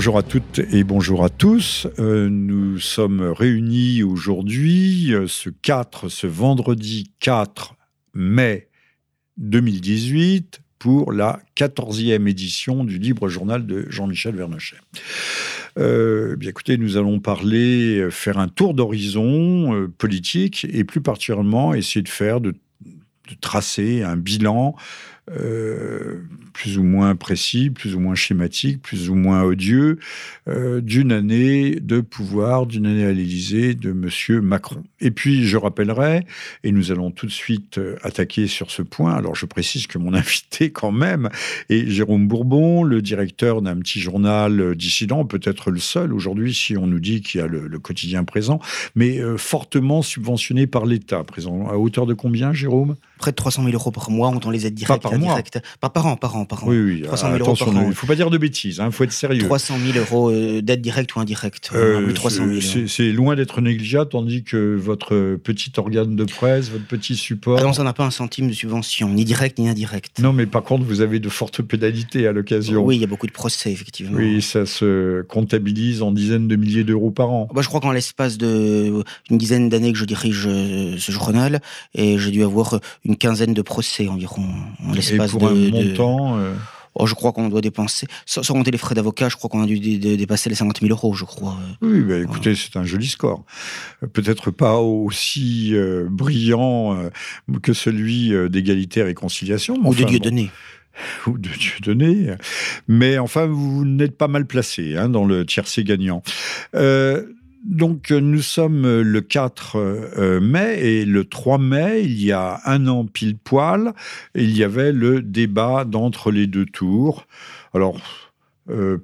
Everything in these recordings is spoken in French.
Bonjour à toutes et bonjour à tous. Euh, nous sommes réunis aujourd'hui, euh, ce 4, ce vendredi 4 mai 2018, pour la 14e édition du Libre Journal de Jean-Michel Vernochet. Euh, bien écoutez, nous allons parler, faire un tour d'horizon politique et plus particulièrement essayer de faire, de, tracer un bilan plus ou moins précis, plus ou moins schématique, plus ou moins odieux, euh, d'une année de pouvoir, d'une année à l'Élysée de M. Macron. Et puis, je rappellerai, et nous allons tout de suite euh, attaquer sur ce point, alors je précise que mon invité quand même est Jérôme Bourbon, le directeur d'un petit journal dissident, peut-être le seul aujourd'hui si on nous dit qu'il y a le, quotidien présent, mais fortement subventionné par l'État. Présent à hauteur de combien, Jérôme? Près de 300 000 euros par mois, on les aides directes. Par mois. Par, par an, par an, par an. Oui, oui. 300 000 Attention, euros par an. il ne faut pas dire de bêtises, il hein, faut être sérieux. 300 000 euros euh, d'aide directe ou indirecte. Euh, 300 000. C'est loin d'être négligeable, tandis que votre petit organe de presse, votre petit support. Ah non, ça n'a pas un centime de subvention, ni direct ni indirect. Non, mais par contre, vous avez de fortes pénalités à l'occasion. Oui, il y a beaucoup de procès, effectivement. Oui, ça se comptabilise en dizaines de milliers d'euros par an. Bah, je crois qu'en l'espace d'une dizaine d'années que je dirige euh, ce journal, et j'ai dû avoir une quinzaine de procès environ en l'espace de. Un montant. Euh, oh, je crois qu'on doit dépenser, sans, compter les frais d'avocat, je crois qu'on a dû dépasser les 50 000 euros, je crois. Oui, bah, écoutez, c'est un joli score. Peut-être pas aussi euh, brillant euh, que celui d'égalité et réconciliation. Ou de Dieu donné. Ou de Dieu donné. Mais enfin, vous n'êtes pas mal placé hein, dans le tiercé gagnant. Donc euh, nous sommes euh, le 4 euh, mai et le 3 mai, il y a un an pile poil, il y avait le débat d'entre les deux tours. Alors,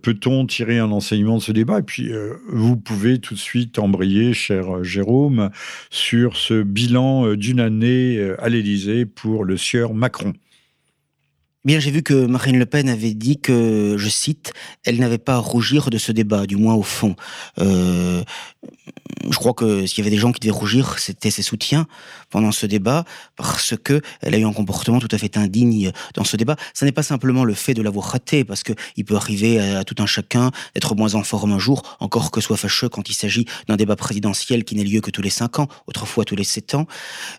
peut-on tirer un enseignement de ce débat? Et puis, vous pouvez tout de suite embrayer, cher Jérôme, sur ce bilan d'une année à l'Élysée pour le sieur Macron. Bien, j'ai vu que Marine Le Pen avait dit que, je cite, elle n'avait pas à rougir de ce débat, du moins au fond. Euh, je crois que s'il y avait des gens qui devaient rougir, c'était ses soutiens pendant ce débat, parce que elle a eu un comportement tout à fait indigne dans ce débat. Ce n'est pas simplement le fait de l'avoir raté, parce que il peut arriver à, tout un chacun d'être moins en forme un jour, encore que soit fâcheux quand il s'agit d'un débat présidentiel qui n'a lieu que tous les cinq ans, autrefois tous les sept ans,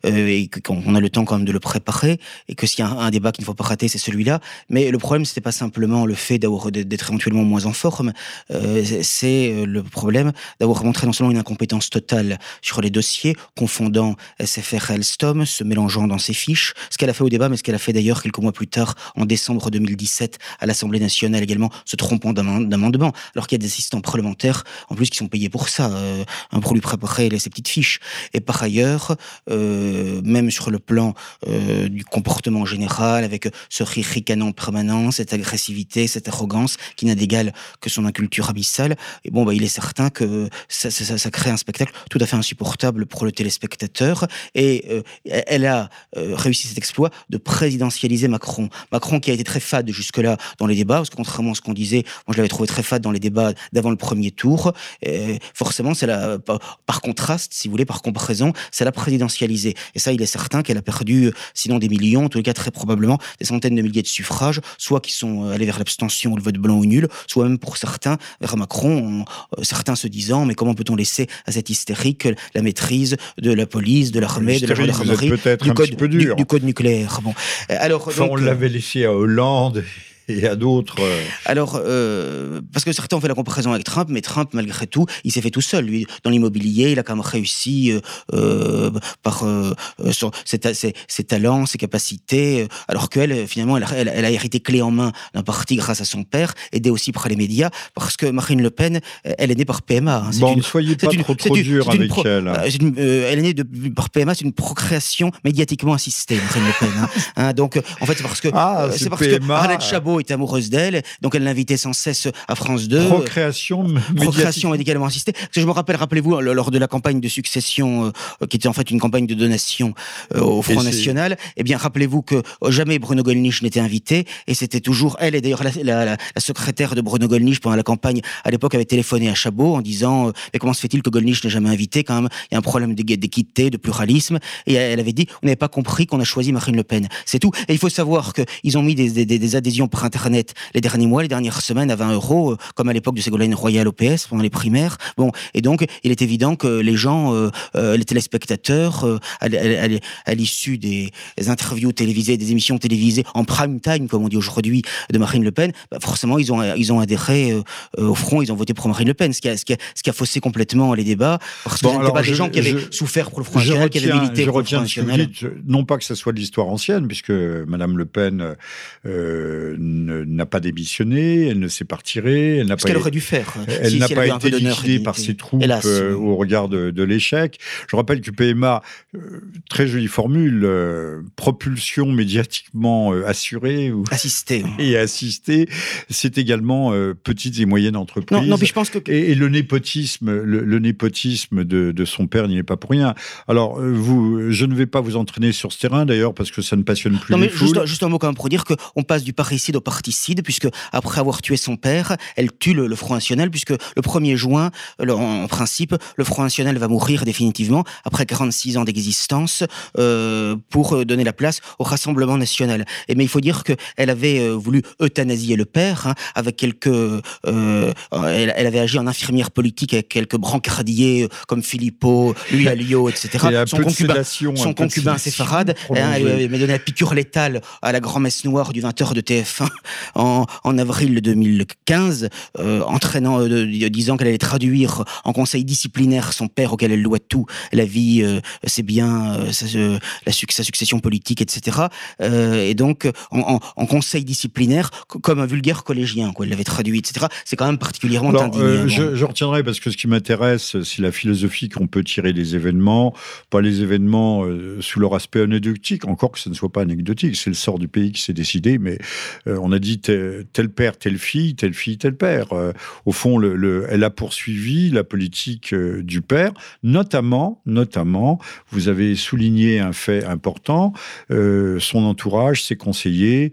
euh, et qu'on a le temps quand même de le préparer, et que s'il y a un débat qu'il ne faut pas rater, c'est celui là Mais le problème, c'était pas simplement le fait d'être éventuellement moins en forme, euh, c'est euh, le problème d'avoir montré non seulement une incompétence totale sur les dossiers, confondant SFR et Alstom, se mélangeant dans ses fiches, ce qu'elle a fait au débat, mais ce qu'elle a fait d'ailleurs quelques mois plus tard, en décembre 2017, à l'Assemblée nationale également, se trompant d'amendement, alors qu'il y a des assistants parlementaires, en plus, qui sont payés pour ça, euh, pour lui préparer ses petites fiches. Et par ailleurs, même sur le plan du comportement général, avec ce rire ricanant permanent, cette agressivité, cette arrogance qui n'a d'égal que son inculture abyssale. Et bon, bah, il est certain que ça, ça, crée un spectacle tout à fait insupportable pour le téléspectateur. Et euh, elle a euh, réussi cet exploit de présidentialiser Macron. Macron qui a été très fade jusque-là dans les débats, parce que contrairement à ce qu'on disait, moi je l'avais trouvé très fade dans les débats d'avant le premier tour. Forcément, c'est la, par contraste, si vous voulez, par comparaison, c'est la présidentialisée. Et ça, il est certain qu'elle a perdu, sinon des millions, en les cas très probablement des centaines de milliers de suffrage, soit qui sont euh, allés vers l'abstention ou le vote blanc ou nul, soit même pour certains vers Macron, euh, certains se disant mais comment peut-on laisser à cette hystérique la maîtrise de la police, de l'armée, de la gendarmerie, du, code, du, du, code nucléaire? Bon, alors on l'avait laissé à Hollande et à d'autres. Euh, Alors, euh, parce que certains ont fait la comparaison avec Trump, mais Trump, malgré tout, il s'est fait tout seul. Lui, dans l'immobilier, il a quand même réussi euh, par euh, ses, ses, ses, talents, ses capacités, alors qu'elle, finalement, elle, elle, elle, a hérité clé en main d'un parti grâce à son père, aidé aussi par les médias, parce que Marine Le Pen, elle est née par PMA. Hein. Bon, une, ne soyez pas une, trop, trop dur avec elle. elle est née de, par PMA, c'est une procréation médiatiquement assistée, Marine Le Pen. Hein. hein donc, en fait, c'est parce que ah, c'est parce PMA. que Arlette Chabot est amoureuse d'elle, donc elle l'invitait sans cesse à France 2. Procréation, Procréation médicalement assistée. Parce que je me rappelle, rappelez-vous, lors de la campagne de succession, euh, qui était en fait une campagne de donation euh, au Front National, eh bien, rappelez-vous que jamais Bruno Gollnisch n'était invité, et c'était toujours elle, et d'ailleurs la, la, secrétaire de Bruno Gollnisch pendant la campagne, à l'époque, avait téléphoné à Chabot en disant, euh, mais comment se fait-il que Gollnisch n'est jamais invité quand même? Il y a un problème d'équité, de pluralisme, et elle avait dit, on n'avait pas compris qu'on a choisi Marine Le Pen. C'est tout. Et il faut savoir qu'ils ont mis des, des, des adhésions Internet les derniers mois, les dernières semaines à 20 euros, euh, comme à l'époque de Ségolène Royal au PS pendant les primaires. Bon, et donc il est évident que les gens, les téléspectateurs, à, l'issue des interviews télévisées, des émissions télévisées en prime time, comme on dit aujourd'hui, de Marine Le Pen, bah, forcément ils ont ils ont adhéré au front, ils ont voté pour Marine Le Pen, ce qui a, ce qui a, ce qui a faussé complètement les débats, parce que n'étaient pas des gens qui avaient souffert pour le Front National, qui avaient milité pour le Front National. non pas que ce soit de l'histoire ancienne, puisque Madame Le Pen euh, n'a pas démissionné, elle ne s'est pas retirée, elle n'a pas. qu'elle aurait dû faire. Elle n'a pas été liquidée par ses troupes euh, au regard de, l'échec. Je rappelle que PMA, euh, très jolie formule, propulsion médiatiquement assurée ou assistée et assistée, c'est également petites et moyennes entreprises. Non, non, mais je pense que et, le népotisme, le, népotisme de, de, son père n'y est pas pour rien. Alors vous, je ne vais pas vous entraîner sur ce terrain d'ailleurs parce que ça ne passionne plus. Non, mais juste, un mot quand même pour dire qu'on passe du parricide au puisque après avoir tué son père, elle tue le, Front National, puisque le 1er juin, en principe, le Front National va mourir définitivement après 46 ans d'existence euh, pour donner la place au Rassemblement National. Et mais il faut dire qu'elle avait euh, voulu euthanasier le père hein, avec quelques. Euh, elle, avait agi en infirmière politique avec quelques brancardiers euh, comme Philippot, Alliot, etc. son concubin, son concubin séfarade, hein, elle m'a donné la piqûre létale à la grand-messe noire du 20h de TF1 en, en avril 2015, euh, entraînant, euh, disant qu'elle allait traduire en conseil disciplinaire son père auquel elle doit tout, la vie, euh, c'est bien, euh, sa, la, sa succession politique, etc. et donc, en, en, conseil disciplinaire, comme un vulgaire collégien, quoi, elle l'avait traduit, etc. C'est quand même particulièrement indignant. Je, je, retiendrai parce que ce qui m'intéresse, c'est la philosophie qu'on peut tirer des événements, pas les événements sous leur aspect anecdotique, encore que ce ne soit pas anecdotique, c'est le sort du pays qui s'est décidé, mais euh, on a dit tel, père, telle fille, telle fille, tel père. Euh, au fond, le, elle a poursuivi la politique euh, du père, notamment, notamment, vous avez souligné un fait important, son entourage, ses conseillers,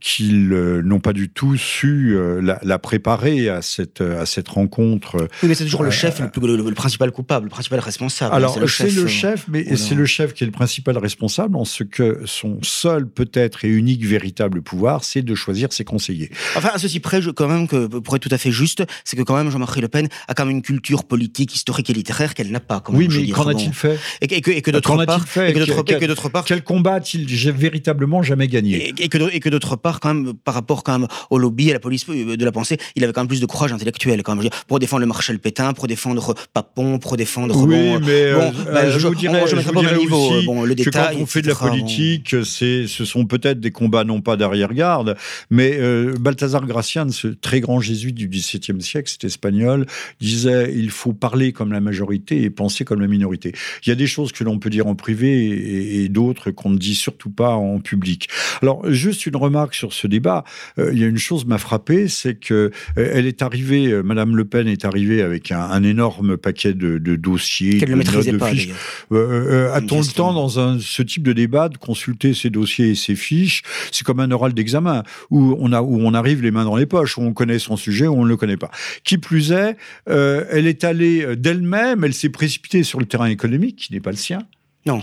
qu'ils n'ont pas du tout su la, préparer à cette, à cette rencontre. Oui, mais c'est toujours le chef, le, principal coupable, le principal responsable. Alors, c'est le, chef, mais c'est le chef qui est le principal responsable en ce que son seul, peut-être, et unique véritable pouvoir, c'est de choisir ses conseillers. Enfin, à ceci près, je, quand même, que, pour être tout à fait juste, c'est que quand même Jean-Marie Le Pen a quand même une culture politique, historique et littéraire qu'elle n'a pas. oui, mais qu'en a-t-il fait Et, que, et que d'autre part, fait et que d'autre part, quel combat a-t-il véritablement jamais gagné Et, que, et d'autre part, quand même, par rapport quand même au lobby, à la police euh, de la pensée, il avait quand même plus de courage intellectuel, quand même, pour défendre le marshal Pétain, pour défendre Papon, pour défendre. Oui, bon, mais bon, euh, bah, je, vous dirais, je, je vous dirais niveau, aussi bon, le détail, que quand on fait de la politique, c'est, ce sont peut-être des combats non pas d'arrière-garde, mais euh, Balthazar Gracian, ce très grand jésuite du XVIIe siècle, cet espagnol, disait il faut parler comme la majorité et penser comme la minorité. Il y a des choses que l'on peut dire en privé et, d'autres qu'on ne dit surtout pas en public. Alors, juste une remarque sur ce débat. Euh, il y a une chose m'a frappé, c'est que euh, elle est arrivée, Madame Le Pen est arrivée avec un, énorme paquet de, dossiers, de notes, de fiches. A-t-on le temps dans un, ce type de débat de consulter ces dossiers et ces fiches? C'est comme un oral d'examen où on, a, où on arrive les mains dans les poches, où on connaît son sujet, où on ne le connaît pas. Qui plus est, euh, elle est allée euh, d'elle-même, elle s'est précipitée sur le terrain économique, qui n'est pas le sien. Non,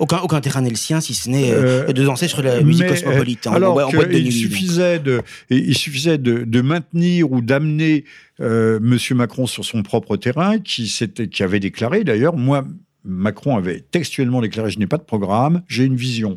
aucun, aucun terrain n'est le sien, si ce n'est euh, de danser sur la musique cosmopolite. Alors il, suffisait de, il suffisait de, maintenir ou d'amener euh, M. Macron sur son propre terrain, qui, qui avait déclaré d'ailleurs, moi, Macron avait textuellement déclaré, je n'ai pas de programme, j'ai une vision.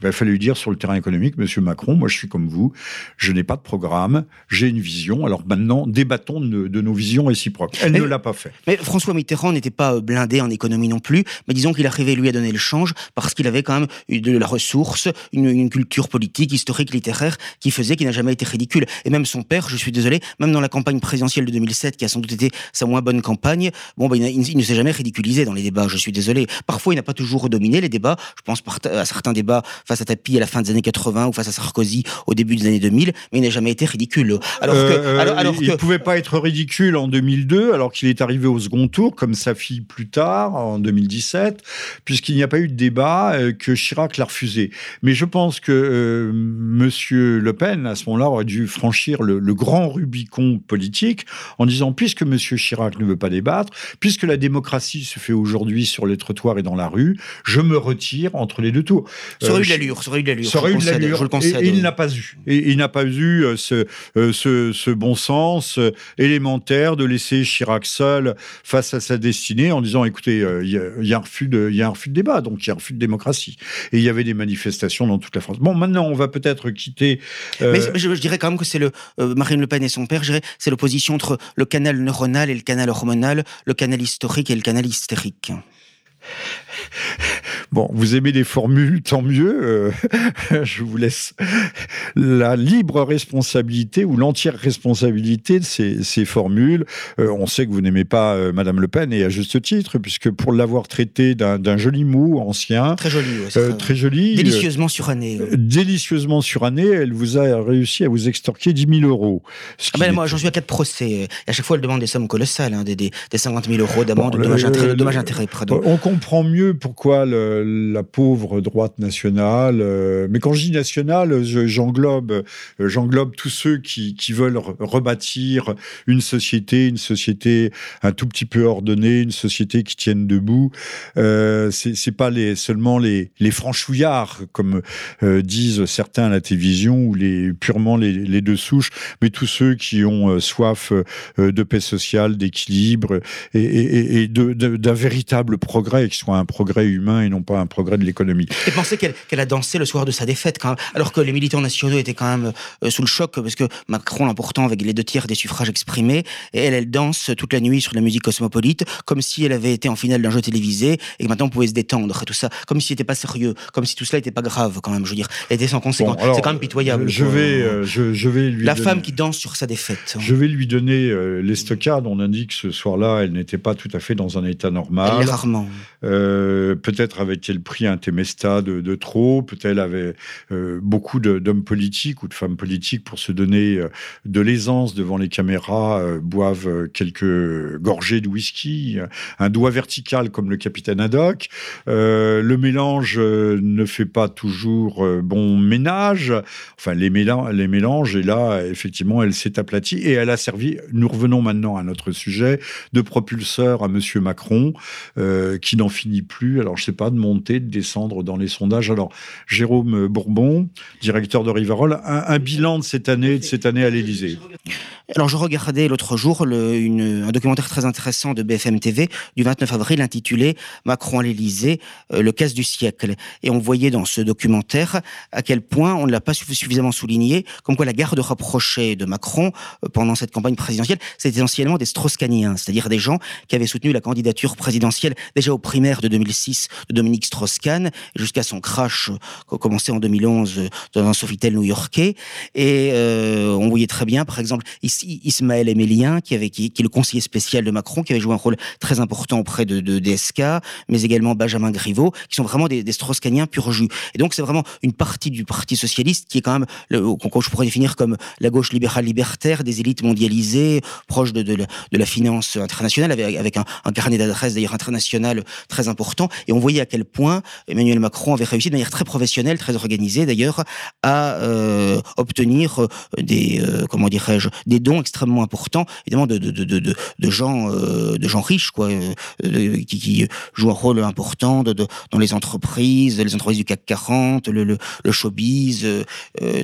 Il va falloir lui dire sur le terrain économique, Monsieur Macron, moi je suis comme vous, je n'ai pas de programme, j'ai une vision. Alors maintenant, débattons de, nos visions réciproques. Elle ne l'a pas fait. Mais François Mitterrand n'était pas euh, blindé en économie non plus. Mais disons qu'il arrivait lui à donner le change parce qu'il avait quand même de la ressource, une, culture politique, historique, littéraire qui faisait qu'il n'a jamais été ridicule. Et même son père, je suis désolé, même dans la campagne présidentielle de 2007, qui a sans doute été sa moins bonne campagne, bon, ben, il, ne s'est jamais ridiculisé dans les débats. Je suis désolé. Parfois, il n'a pas toujours dominé les débats. Je pense à certains débats face à Tapi à la fin des années 80 ou face à Sarkozy au début des années 2000, mais il n'a jamais été ridicule. Alors que, euh, alors, il ne pouvait pas être ridicule en 2002, alors qu'il est arrivé au second tour, comme sa fille plus tard, en 2017, puisqu'il n'y a pas eu de débat, euh, que Chirac l'a refusé. Mais je pense que euh, Monsieur Le Pen, à ce moment-là, aurait dû franchir le, le, grand Rubicon politique en disant, puisque Monsieur Chirac ne veut pas débattre, puisque la démocratie se fait aujourd'hui sur les trottoirs et dans la rue, je me retire entre les deux tours. Ça aurait eu l'allure, ça aurait eu de l'allure. Ça aurait eu de je le concède, l'allure. je le Et, concède, et il n'a pas eu. Et il n'a pas eu euh, ce, euh, ce, ce bon sens euh, élémentaire de laisser Chirac seul face à sa destinée en disant écoutez, il y, a, il y a un refus de, il y a un refus de débat, donc il y a un refus de démocratie. Et il y avait des manifestations dans toute la France. Bon, maintenant, on va peut-être quitter. euh, Mais je, je dirais quand même que c'est le euh, Marine Le Pen et son père. Je dirais c'est l'opposition entre le canal neuronal et le canal hormonal, le canal historique et le canal hystérique. Bon, vous aimez les formules, tant mieux. euh, je vous laisse la libre responsabilité ou l'entière responsabilité de ces, ces formules. Euh, on sait que vous n'aimez pas euh, Madame Le Pen et à juste titre, puisque pour l'avoir traité d'un joli mot ancien, Très joli, ouais, euh, très- joli, délicieusement suranné. ouais. délicieusement suranné, elle vous a réussi à vous extorquer 10 000 euros. Ah ben, est- moi, j'en suis à quatre procès. Et à chaque fois, elle demande des sommes colossales, hein, des, des, des 50 000 euros d'amende, Bon, de le- dommages intérêts, le- dommages intérêts, pardon. On comprend mieux pourquoi le- la pauvre droite nationale, euh, mais quand je dis nationale, je- j'englobe, euh, j'englobe tous ceux qui, qui veulent re- rebâtir une société, une société un tout petit peu ordonnée, une société qui tienne debout. Euh, c'est pas les, seulement les, les franchouillards, comme euh, disent certains à la télévision, ou les purement les, les deux souches, mais tous ceux qui ont euh, soif euh, de paix sociale, d'équilibre et, et- et d'un véritable progrès, qui soit un progrès humain et non pas un progrès de l'économie. Et pensez qu'elle a dansé le soir de sa défaite, quand même, alors que les militants nationaux étaient quand même euh, sous le choc, parce que Macron l'emportant avec les deux tiers des suffrages exprimés, et elle, elle danse toute la nuit sur la musique cosmopolite, comme si elle avait été en finale d'un jeu télévisé, et que maintenant on pouvait se détendre, et tout ça, comme si c'était pas sérieux, comme si tout cela n'était pas grave, quand même, je veux dire, elle était sans conséquence. Bon, C'est quand même pitoyable. Je vais, euh, je, je vais lui La donner- femme qui danse sur sa défaite. Je vais lui donner euh, l'estocade. On indique que ce soir-là, elle n'était pas tout à fait dans un état Elle normal. rarement. Euh, peut-être avait-elle pris un Temesta de, trop, peut-être avait euh, beaucoup d'hommes politiques ou de femmes politiques pour se donner euh, de l'aisance devant les caméras, euh, boivent quelques gorgées de whisky, un doigt vertical comme le capitaine Haddock. Le mélange ne fait pas toujours bon ménage, enfin les, mélan- les mélanges, et là, effectivement, elle s'est aplatie et elle a servi, nous revenons maintenant à notre sujet, de propulseur à Monsieur Macron, qui n'en finit plus, alors je sais pas, de de descendre dans les sondages. Alors, Jérôme Bourbon, directeur de Rivarol, un, bilan de cette année, de cette année à l'Élysée. Alors, je regardais l'autre jour un documentaire très intéressant de BFM TV du 29 avril intitulé Macron à l'Élysée, euh, le casse du siècle. Et on voyait dans ce documentaire à quel point on ne l'a pas suffi- suffisamment souligné, comme quoi la garde rapprochée de Macron euh, pendant cette campagne présidentielle, c'est essentiellement des Strauss-Kahniens, c'est-à-dire des gens qui avaient soutenu la candidature présidentielle déjà aux primaires de 2006 de Dominique Strauss-Kahn jusqu'à son crash euh, commencé en 2011 euh, dans un Sofitel new-yorkais. Et euh, on voyait très bien, par exemple, Ismaël Emélien, qui, avait, qui, est le conseiller spécial de Macron, qui avait joué un rôle très important auprès de, de DSK, mais également Benjamin Griveaux, qui sont vraiment des, des Strauss-Kahniens pur jus. Et donc c'est vraiment une partie du Parti socialiste qui est quand même, qu'on je pourrais définir comme la gauche libérale libertaire, des élites mondialisées, proche de, de, la, finance internationale, avec, avec un, un carnet d'adresses d'ailleurs international très important. Et on voyait à quel point Emmanuel Macron avait réussi de manière très professionnelle, très organisée d'ailleurs, à euh, obtenir euh, des euh, comment dirais-je des dons extrêmement importants, évidemment de de de de, de, gens euh, de gens riches quoi, qui, qui jouent un rôle important de, de- dans les entreprises, les entreprises du CAC 40, le le, le showbiz,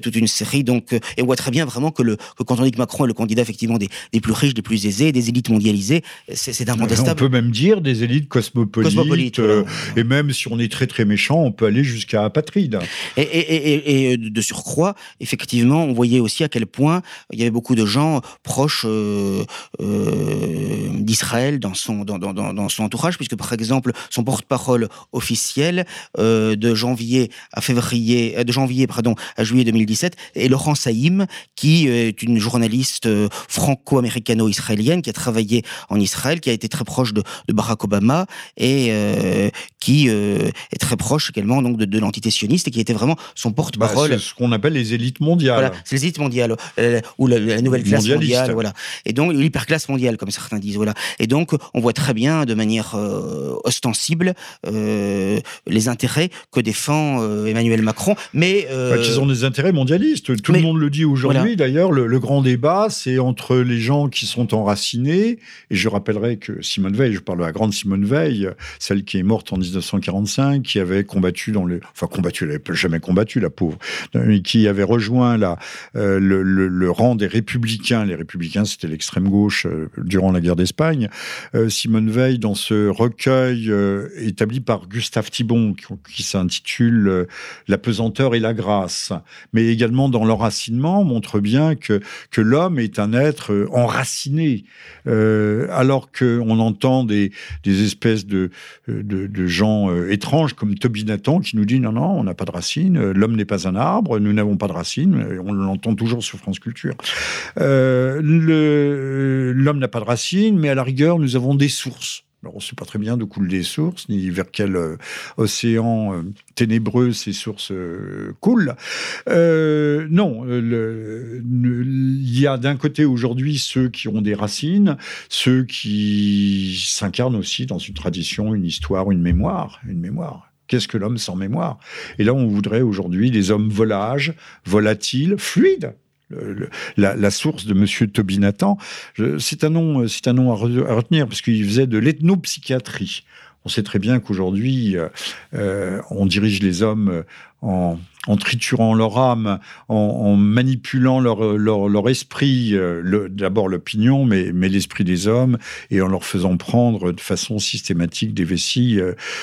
toute une série. Donc et on voit très bien vraiment que le que quand on dit que Macron est le candidat effectivement des, des plus riches, des plus aisés, des élites mondialisées, c'est c'est On incontestable. peut même dire des élites cosmopolites. Voilà. et même si on est très très méchant, on peut aller jusqu'à apatride. Et, et de surcroît, effectivement, on voyait aussi à quel point il y avait beaucoup de gens proches euh, euh, d'Israël dans son, dans, dans, son entourage, puisque par exemple, son porte-parole officiel euh, de janvier à février, euh, de janvier pardon, à juillet 2017 est Laurent Saïm, qui euh, est une journaliste euh, franco-américano-israélienne qui a travaillé en Israël, qui a été très proche de, Barack Obama et euh, qui euh, est très proche également donc de, de l'entité sioniste et qui était vraiment son Bah, porte-parole. c'est ce qu'on appelle les élites mondiales. Voilà, c'est les élites mondiales, euh, ou la, la nouvelle classe mondiale, voilà. Et donc l'hyperclasse mondiale, comme certains disent, voilà. Et donc on voit très bien, de manière euh, ostensible, euh, les intérêts que défend euh, Emmanuel Macron. Mais bah, ils ont des intérêts mondialistes. Tout le monde le dit aujourd'hui. D'ailleurs, le, grand débat, c'est entre les gens qui sont enracinés. Et je rappellerai que Simone Veil, je parle de la grande Simone Veil, celle qui est morte en 1945, qui avait combattu dans le, enfin combattu, elle n'avait jamais combattu la pauvre, qui avait rejoint la, le, le, rang des républicains. Les républicains, c'était l'extrême gauche durant la guerre d'Espagne. Simone Veil, dans ce recueil établi par Gustave Thibon, qui, s'intitule euh, La pesanteur et la grâce, mais également dans l'enracinement, montre bien que, que l'homme est un être euh, enraciné, euh, alors qu'on entend des, des espèces de, de, gens étranges comme Toby Nathan qui nous dit non, non, on n'a pas de racines, l'homme n'est pas un arbre, nous n'avons pas de racines, on l'entend toujours sur France Culture. l'homme n'a pas de racines, mais à la rigueur, nous avons des sources. On ne sait pas très bien d'où coulent les sources, ni vers quel euh, océan euh, ténébreux ces sources euh, coulent. non, il y a d'un côté aujourd'hui ceux qui ont des racines, ceux qui s'incarnent aussi dans une tradition, une histoire, une mémoire, une mémoire. Qu'est-ce que l'homme sans mémoire? Et là, on voudrait aujourd'hui des hommes volages, volatiles, fluides, la, source de Monsieur Tobinatan, c'est un nom, c'est un nom à, retenir parce qu'il faisait de l'ethnopsychiatrie. On sait très bien qu'aujourd'hui, euh, euh, on dirige les hommes en, triturant leur âme, en, manipulant leur, esprit, euh, d'abord l'opinion, mais, mais l'esprit des hommes, et en leur faisant prendre de façon systématique des vessies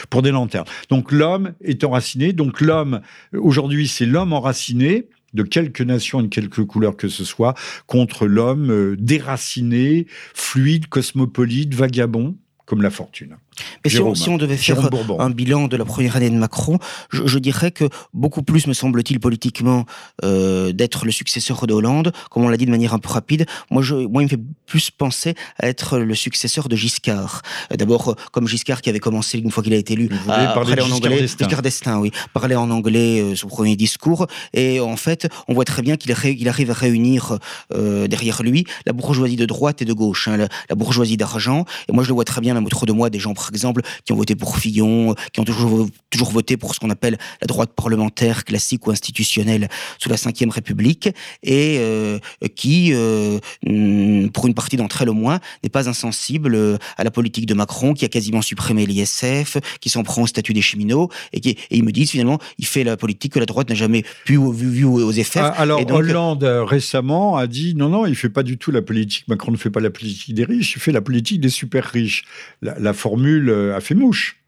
pour des lanternes. Donc l'homme est enraciné. Donc l'homme, aujourd'hui, c'est l'homme enraciné de quelque nation et de quelque couleur que ce soit, contre l'homme euh, déraciné, fluide, cosmopolite, vagabond, comme la fortune. Mais si on, devait faire un bilan de la première année de Macron, je, dirais que beaucoup plus, me semble-t-il, politiquement, euh, d'être le successeur de Hollande, comme on l'a dit de manière un peu rapide. Moi, je, moi, il me fait plus penser à être le successeur de Giscard. Euh, d'abord, euh, comme Giscard qui avait commencé une fois qu'il a été élu, à parler en anglais. Giscard d'Estaing, oui, parler en anglais son premier discours. Et en fait, on voit très bien qu'il arrive à réunir derrière lui la bourgeoisie de droite et de gauche, hein, la, bourgeoisie d'argent. Et moi, je le vois très bien, même autour de moi, des gens par exemple, qui ont voté pour Fillon, qui ont toujours, toujours voté pour ce qu'on appelle la droite parlementaire classique ou institutionnelle sous la Ve République, et euh, qui, euh, pour une partie d'entre elles au moins, n'est pas insensible à la politique de Macron, qui a quasiment supprimé l'ISF, qui s'en prend au statut des cheminots, et, qui, et ils me disent finalement, il fait la politique que la droite n'a jamais pu vu, vu aux effets. Ah, alors Hollande récemment a dit non, non, il fait pas du tout la politique, Macron ne fait pas la politique des riches, il fait la politique des super riches. la formule euh, a fait mouche.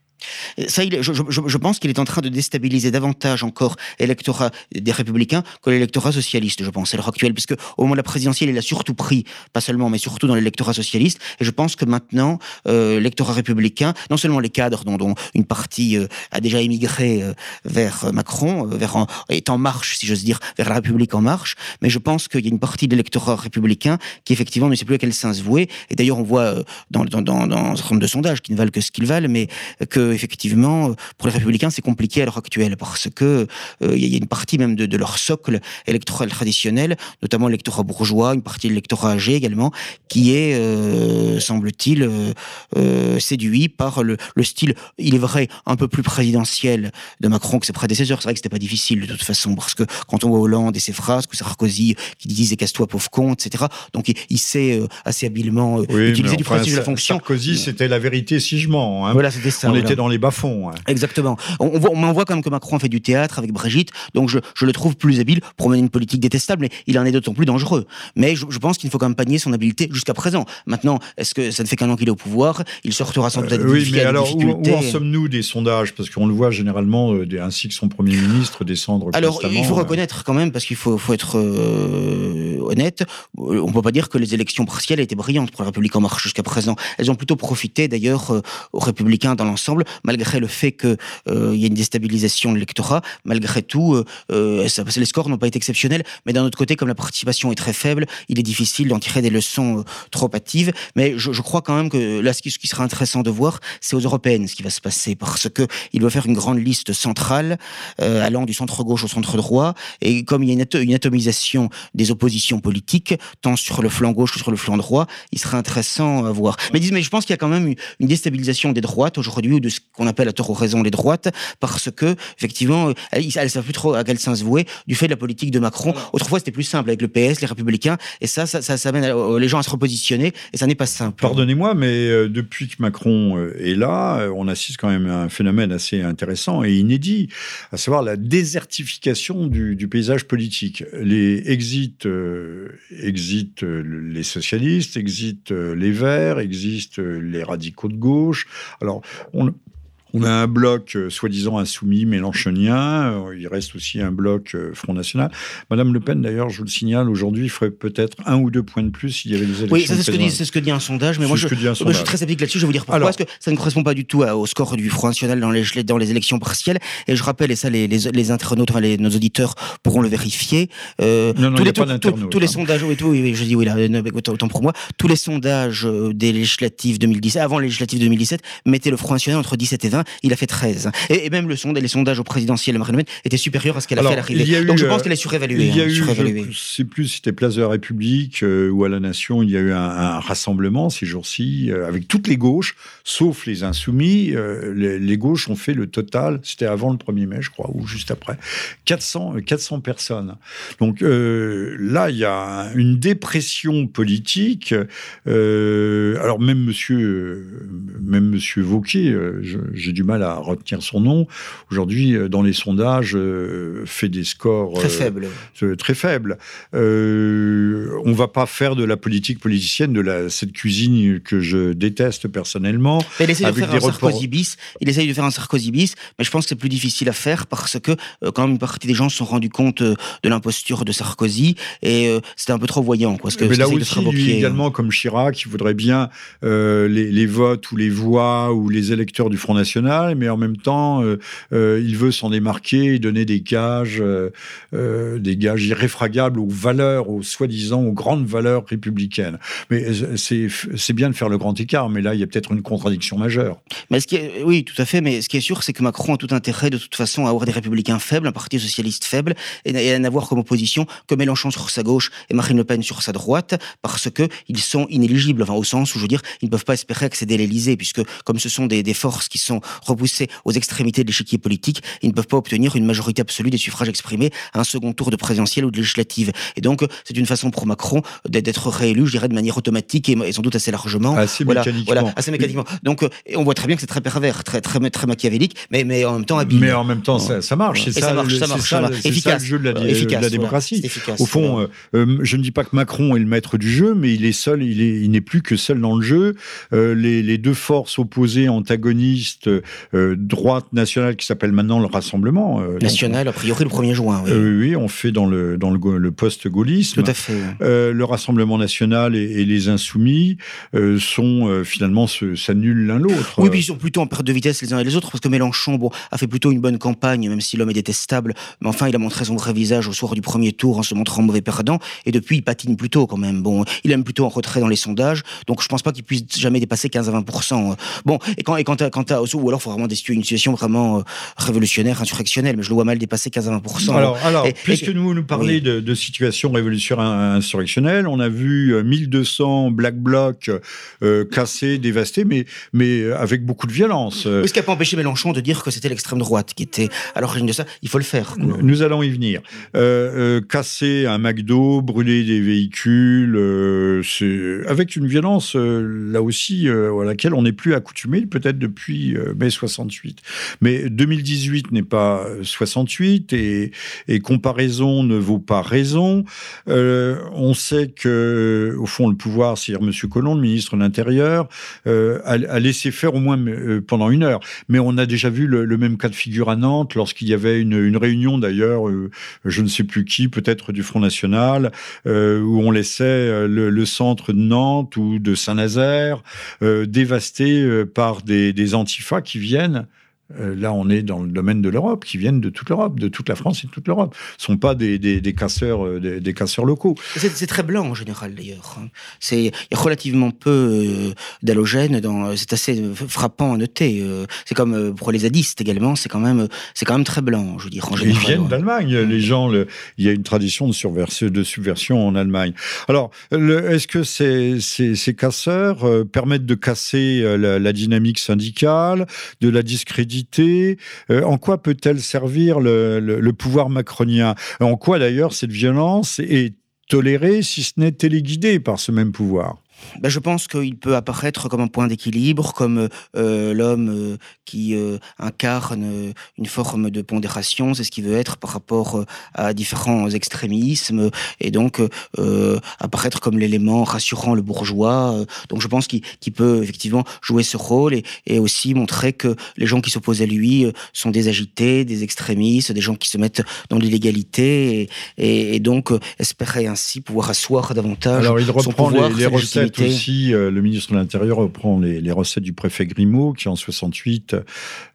Ça, je, pense qu'il est en train de déstabiliser davantage encore l'électorat des républicains que l'électorat socialiste, je pense, à l'heure actuelle, puisque au moment de la présidentielle, il a surtout pris, pas seulement, mais surtout dans l'électorat socialiste. Et je pense que maintenant, euh, l'électorat républicain, non seulement les cadres dont, une partie euh, a déjà émigré euh, vers Macron, vers est en marche, si j'ose dire, vers la République en marche, mais je pense qu'il y a une partie de l'électorat républicain qui effectivement ne sait plus à quel sens vouer. Et d'ailleurs, on voit dans, dans, dans, dans un certain nombre de sondages qui ne valent que ce qu'ils valent, mais que effectivement, euh, pour les républicains, c'est compliqué à l'heure actuelle parce que euh, il y a une partie même de, leur socle électoral traditionnel, notamment l'électorat bourgeois, une partie de l'électorat âgé également, qui est, euh, semble-t-il, séduit par le, style, il est vrai, un peu plus présidentiel de Macron que ses prédécesseurs. C'est vrai que c'était pas difficile de toute façon parce que quand on voit Hollande et ses phrases, que Sarkozy qui disait casse-toi pauvre con, etc. Donc il, sait assez habilement utiliser du principe de la fonction. Sarkozy, c'était la vérité si je mens. Hein. Voilà, c'était ça. On était dans les bas-fonds. Exactement. On, voit, on voit quand même que Macron fait du théâtre avec Brigitte, donc je, je le trouve plus habile pour mener une politique détestable, mais il en est d'autant plus dangereux. Mais je, je pense qu'il faut quand même panier son habileté jusqu'à présent. Maintenant, est-ce que ça ne fait qu'un an qu'il est au pouvoir? Il sortira sans doute euh, Oui, mais alors où, en sommes-nous des sondages? Parce qu'on le voit généralement, euh, ainsi que son Premier ministre, descendre Alors, il faut euh. reconnaître quand même, parce qu'il faut, faut, être euh, honnête, on ne peut pas dire que les élections partielles étaient brillantes pour la République en marche jusqu'à présent. Elles ont plutôt profité d'ailleurs aux républicains dans l'ensemble, malgré le fait qu'il euh, y a une déstabilisation de l'électorat, malgré tout, euh, euh les scores n'ont pas été exceptionnels, mais d'un autre côté, comme la participation est très faible, il est difficile d'en tirer des leçons euh, trop hâtives. Mais je, crois quand même que là, ce qui, sera intéressant de voir, c'est aux européennes ce qui va se passer, parce que il va faire une grande liste centrale, allant du centre gauche au centre droit, et comme il y a une, atomisation des oppositions politique, tant sur le flanc gauche que sur le flanc droit. Il serait intéressant à voir. Mais, mais je pense qu'il y a quand même une déstabilisation des droites aujourd'hui, ou de ce qu'on appelle à tort ou raison les droites, parce que, effectivement, elles ne savent plus trop à quel sens vouer du fait de la politique de Macron. Autrefois, c'était plus simple avec le PS, les Républicains, et ça, ça, ça, amène les gens à se repositionner, et ça n'est pas simple. Pardonnez-moi, mais euh, depuis que Macron euh, est là, euh, on assiste quand même à un phénomène assez intéressant et inédit, à savoir la désertification du, paysage politique. Les exit, exit les socialistes, exit les Verts, exit les radicaux de gauche. Alors, on, on a un bloc euh, soi-disant insoumis mélanchonien, euh, il reste aussi un bloc euh, Front National. Madame Le Pen, d'ailleurs, je vous le signale, aujourd'hui, ferait peut-être un ou deux points de plus s'il y avait des élections. Oui, c'est ce, ce, que dit un sondage, mais moi je, je, suis très sceptique là-dessus, je vais vous dire pourquoi, parce que ça ne correspond pas du tout au score du Front National dans les, dans les élections partielles? Et je rappelle, et ça les, les, internautes, enfin, les, nos auditeurs pourront le vérifier, non, non, tous, les, tous les hein. sondages, oui, oui, je dis oui, là, autant pour moi, tous les sondages des législatives 2017, avant les législatives 2017, mettaient le Front National entre 17 et 20 il a fait 13. Et, même le sondage, les sondages au présidentiel de Marine Le Pen étaient supérieurs à ce qu'elle a fait à l'arrivée. Donc je pense qu'elle est surévaluée. Il y a hein, eu, je sais plus si c'était Place de la République euh, ou à la Nation, il y a eu un, rassemblement ces jours-ci euh, avec toutes les gauches, sauf les insoumis. Euh, les, gauches ont fait le total, c'était avant le 1er mai, je crois, ou juste après, 400, 400 personnes. Donc là, il y a une dépression politique. alors même monsieur, même monsieur Vauquier, j'ai du mal à retenir son nom, aujourd'hui, euh, dans les sondages, euh, fait des scores très euh, faibles. très faibles. on ne va pas faire de la politique politicienne, de la, cette cuisine que je déteste personnellement. il essaye de faire un Sarkozy bis. Il essaye de faire un Sarkozy bis, mais je pense que c'est plus difficile à faire parce que quand même une partie des gens se sont rendus compte de l'imposture de Sarkozy et c'était un peu trop voyant. Quoi, que mais là aussi, lui également, comme Chirac, il voudrait bien les, les, votes ou les voix ou les électeurs du Front National mais en même temps, euh, euh, il veut s'en démarquer et donner des gages, euh, des gages irréfragables aux valeurs, aux soi-disant, aux grandes valeurs républicaines. Mais c'est bien de faire le grand écart, mais là, il y a peut-être une contradiction majeure. Mais ce qui est, oui, tout à fait, mais ce qui est sûr, c'est que Macron a tout intérêt, de toute façon, à avoir des républicains faibles, un parti socialiste faible, et à n'avoir comme opposition que Mélenchon sur sa gauche et Marine Le Pen sur sa droite, parce que ils sont inéligibles, enfin, au sens où, je veux dire, ils ne peuvent pas espérer accéder à l'Élysée, puisque comme ce sont des, des forces qui sont repoussés aux extrémités de l'échiquier politique, ils ne peuvent pas obtenir une majorité absolue des suffrages exprimés à un second tour de présidentielle ou de législative. Et donc, c'est une façon pour Macron d'être réélu, je dirais, de manière automatique et, sans doute assez largement. Assez mécaniquement. Voilà, assez mécaniquement. Donc, euh, on voit très bien que c'est très pervers, très, très, très machiavélique, mais, mais en même temps habile. Mais en même temps, ça, marche. C'est ça, ça, marche, ça marche, ça marche. Efficace. le jeu de la, efficace, la démocratie. Au fond, euh, euh, je ne dis pas que Macron est le maître du jeu, mais il est seul, il n'est il plus que seul dans le jeu. les, les, deux forces opposées, antagonistes, droite nationale qui s'appelle maintenant le Rassemblement. Euh, National, a priori le 1er juin. Oui, euh, oui on fait dans le, dans le, le post-gaullisme. Tout à fait. Euh, le Rassemblement national et, les Insoumis sont finalement s'annulent l'un l'autre. Oui, puis ils sont plutôt en perte de vitesse les uns et les autres parce que Mélenchon bon, a fait plutôt une bonne campagne, même si l'homme est détestable. Mais enfin, il a montré son vrai visage au soir du premier tour en se montrant mauvais perdant. Et depuis, il patine plutôt quand même. Bon, il aime plutôt en retrait dans les sondages. Donc je pense pas qu'il puisse jamais dépasser 15 à 20 Bon, et quand, et quand, quand ou alors il faut vraiment destituer une situation vraiment euh, révolutionnaire, insurrectionnelle, mais je le vois mal dépasser 15 à 20 Alors, alors puisque nous nous parlez de, de, situation révolutionnaire insurrectionnelle, on a vu 1200 euh, black blocs euh, cassés, dévastés, mais, mais avec beaucoup de violence. ce qui n'a pas empêché Mélenchon de dire que c'était l'extrême droite qui était à l'origine de ça. Il faut le faire. Nous allons y venir. casser un McDo, brûler des véhicules, avec une violence là aussi à laquelle on n'est plus accoutumé, peut-être depuis mai 68. Mais 2018 n'est pas 68 et, et, comparaison ne vaut pas raison. Euh, on sait que, au fond, le pouvoir, c'est-à-dire M. Collomb, le ministre de l'Intérieur, euh, a, laissé faire au moins euh, pendant une heure. Mais on a déjà vu le, même cas de figure à Nantes lorsqu'il y avait une, réunion, d'ailleurs, je ne sais plus qui, peut-être du Front National, où on laissait le, centre de Nantes ou de Saint-Nazaire dévasté par des, des qui viennent Euh, là, on est dans le domaine de l'Europe, qui viennent de toute l'Europe, de toute la France et de toute l'Europe. Ce ne sont pas des, des, casseurs, euh, des, casseurs locaux. C'est très blanc en général, d'ailleurs. Hein. Il y a relativement peu euh, d'halogènes. C'est assez frappant à noter. C'est comme pour les zadistes également, c'est quand, même, quand même très blanc, je veux dire, en général. Ils viennent d'Allemagne. Les gens, le, il y a une tradition de, de subversion en Allemagne. Alors, est-ce que ces, ces, ces casseurs permettent de casser la, la dynamique syndicale, de la discréditer euh, en quoi peut-elle servir le, pouvoir macronien? En quoi d'ailleurs cette violence est tolérée, si ce n'est téléguidée par ce même pouvoir? Ben, je pense qu'il peut apparaître comme un point d'équilibre, comme euh, l'homme euh, qui euh, incarne une forme de pondération, c'est ce qu'il veut être par rapport à différents extrémismes, et donc apparaître comme l'élément rassurant le bourgeois. donc je pense qu'il peut effectivement jouer ce rôle et, et, aussi montrer que les gens qui s'opposent à lui sont des agités, des extrémistes, des gens qui se mettent dans l'illégalité, et, et, donc espérer ainsi pouvoir asseoir davantage Alors, il son pouvoir, les, les recettes aussi, euh, le ministre de l'Intérieur reprend les, recettes du préfet Grimaud, qui en 68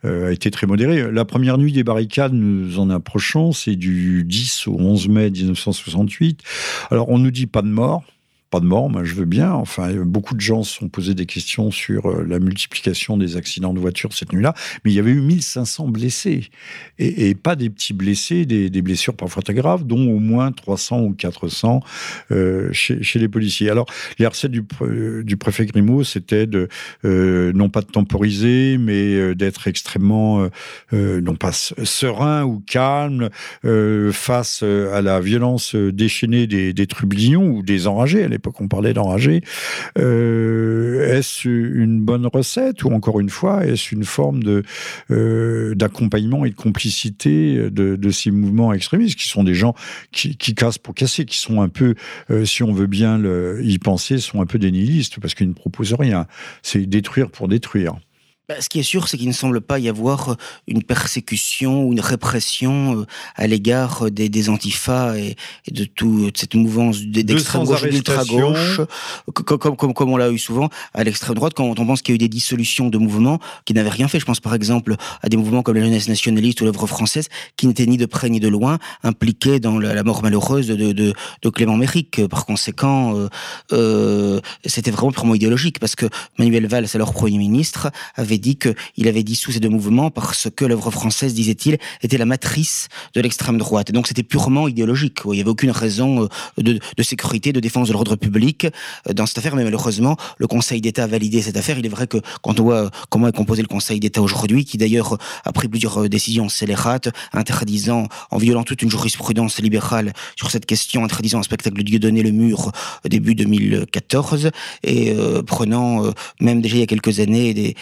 euh, a été très modéré. La première nuit des barricades, nous en approchons, c'est du 10 au 11 mai 1968. Alors, on nous dit pas de mort pas de mort, moi je veux bien. Enfin, beaucoup de gens se sont posés des questions sur euh, la multiplication des accidents de voiture cette nuit-là, mais il y avait eu 1500 blessés. Et, pas des petits blessés, des, blessures parfois très graves, dont au moins 300 ou 400 euh, chez, les policiers. Alors, les recettes du, préfet Grimaud, c'était de, euh, non pas de temporiser, mais d'être extrêmement, non pas serein ou calme face à la violence déchaînée des, des trublions ou des enragés l'époque on parlait d'enragé. Euh, est-ce une bonne recette ou encore une fois, est-ce une forme euh, d'accompagnement et de complicité de, ces mouvements extrémistes qui sont des gens qui, cassent pour casser, qui sont un peu, euh, si on veut bien y penser, sont un peu des nihilistes parce qu'ils ne proposent rien. C'est détruire pour détruire. Bah, ce qui est sûr, c'est qu'il ne semble pas y avoir euh, une persécution ou une répression euh, à l'égard euh, des, des antifas et, de toute cette mouvance d'extrême gauche et d'ultra gauche, comme, comme, comme, on l'a eu souvent à l'extrême droite, quand on pense qu'il y a eu des dissolutions de mouvements qui n'avaient rien fait. Je pense par exemple à des mouvements comme la jeunesse nationaliste ou l'œuvre française, qui n'étaient ni de près ni de loin impliqués dans la, mort malheureuse de, de, de, Clément Méric. Par conséquent, euh, c'était vraiment purement idéologique, parce que Manuel Valls, alors Premier ministre, avait dit qu'il avait dissous ces deux mouvements parce que l'œuvre française, disait-il, était la matrice de l'extrême droite. Et donc c'était purement idéologique. Il n'y avait aucune raison euh, de, sécurité, de défense de l'ordre public euh, dans cette affaire. Mais malheureusement, le Conseil d'État a validé cette affaire. Il est vrai que quand on voit euh, comment est composé le Conseil d'État aujourd'hui, qui d'ailleurs a pris plusieurs décisions scélérates, interdisant, en violant toute une jurisprudence libérale sur cette question, interdisant un spectacle de Dieu donné le mur début 2014 et prenant même déjà il y a quelques années des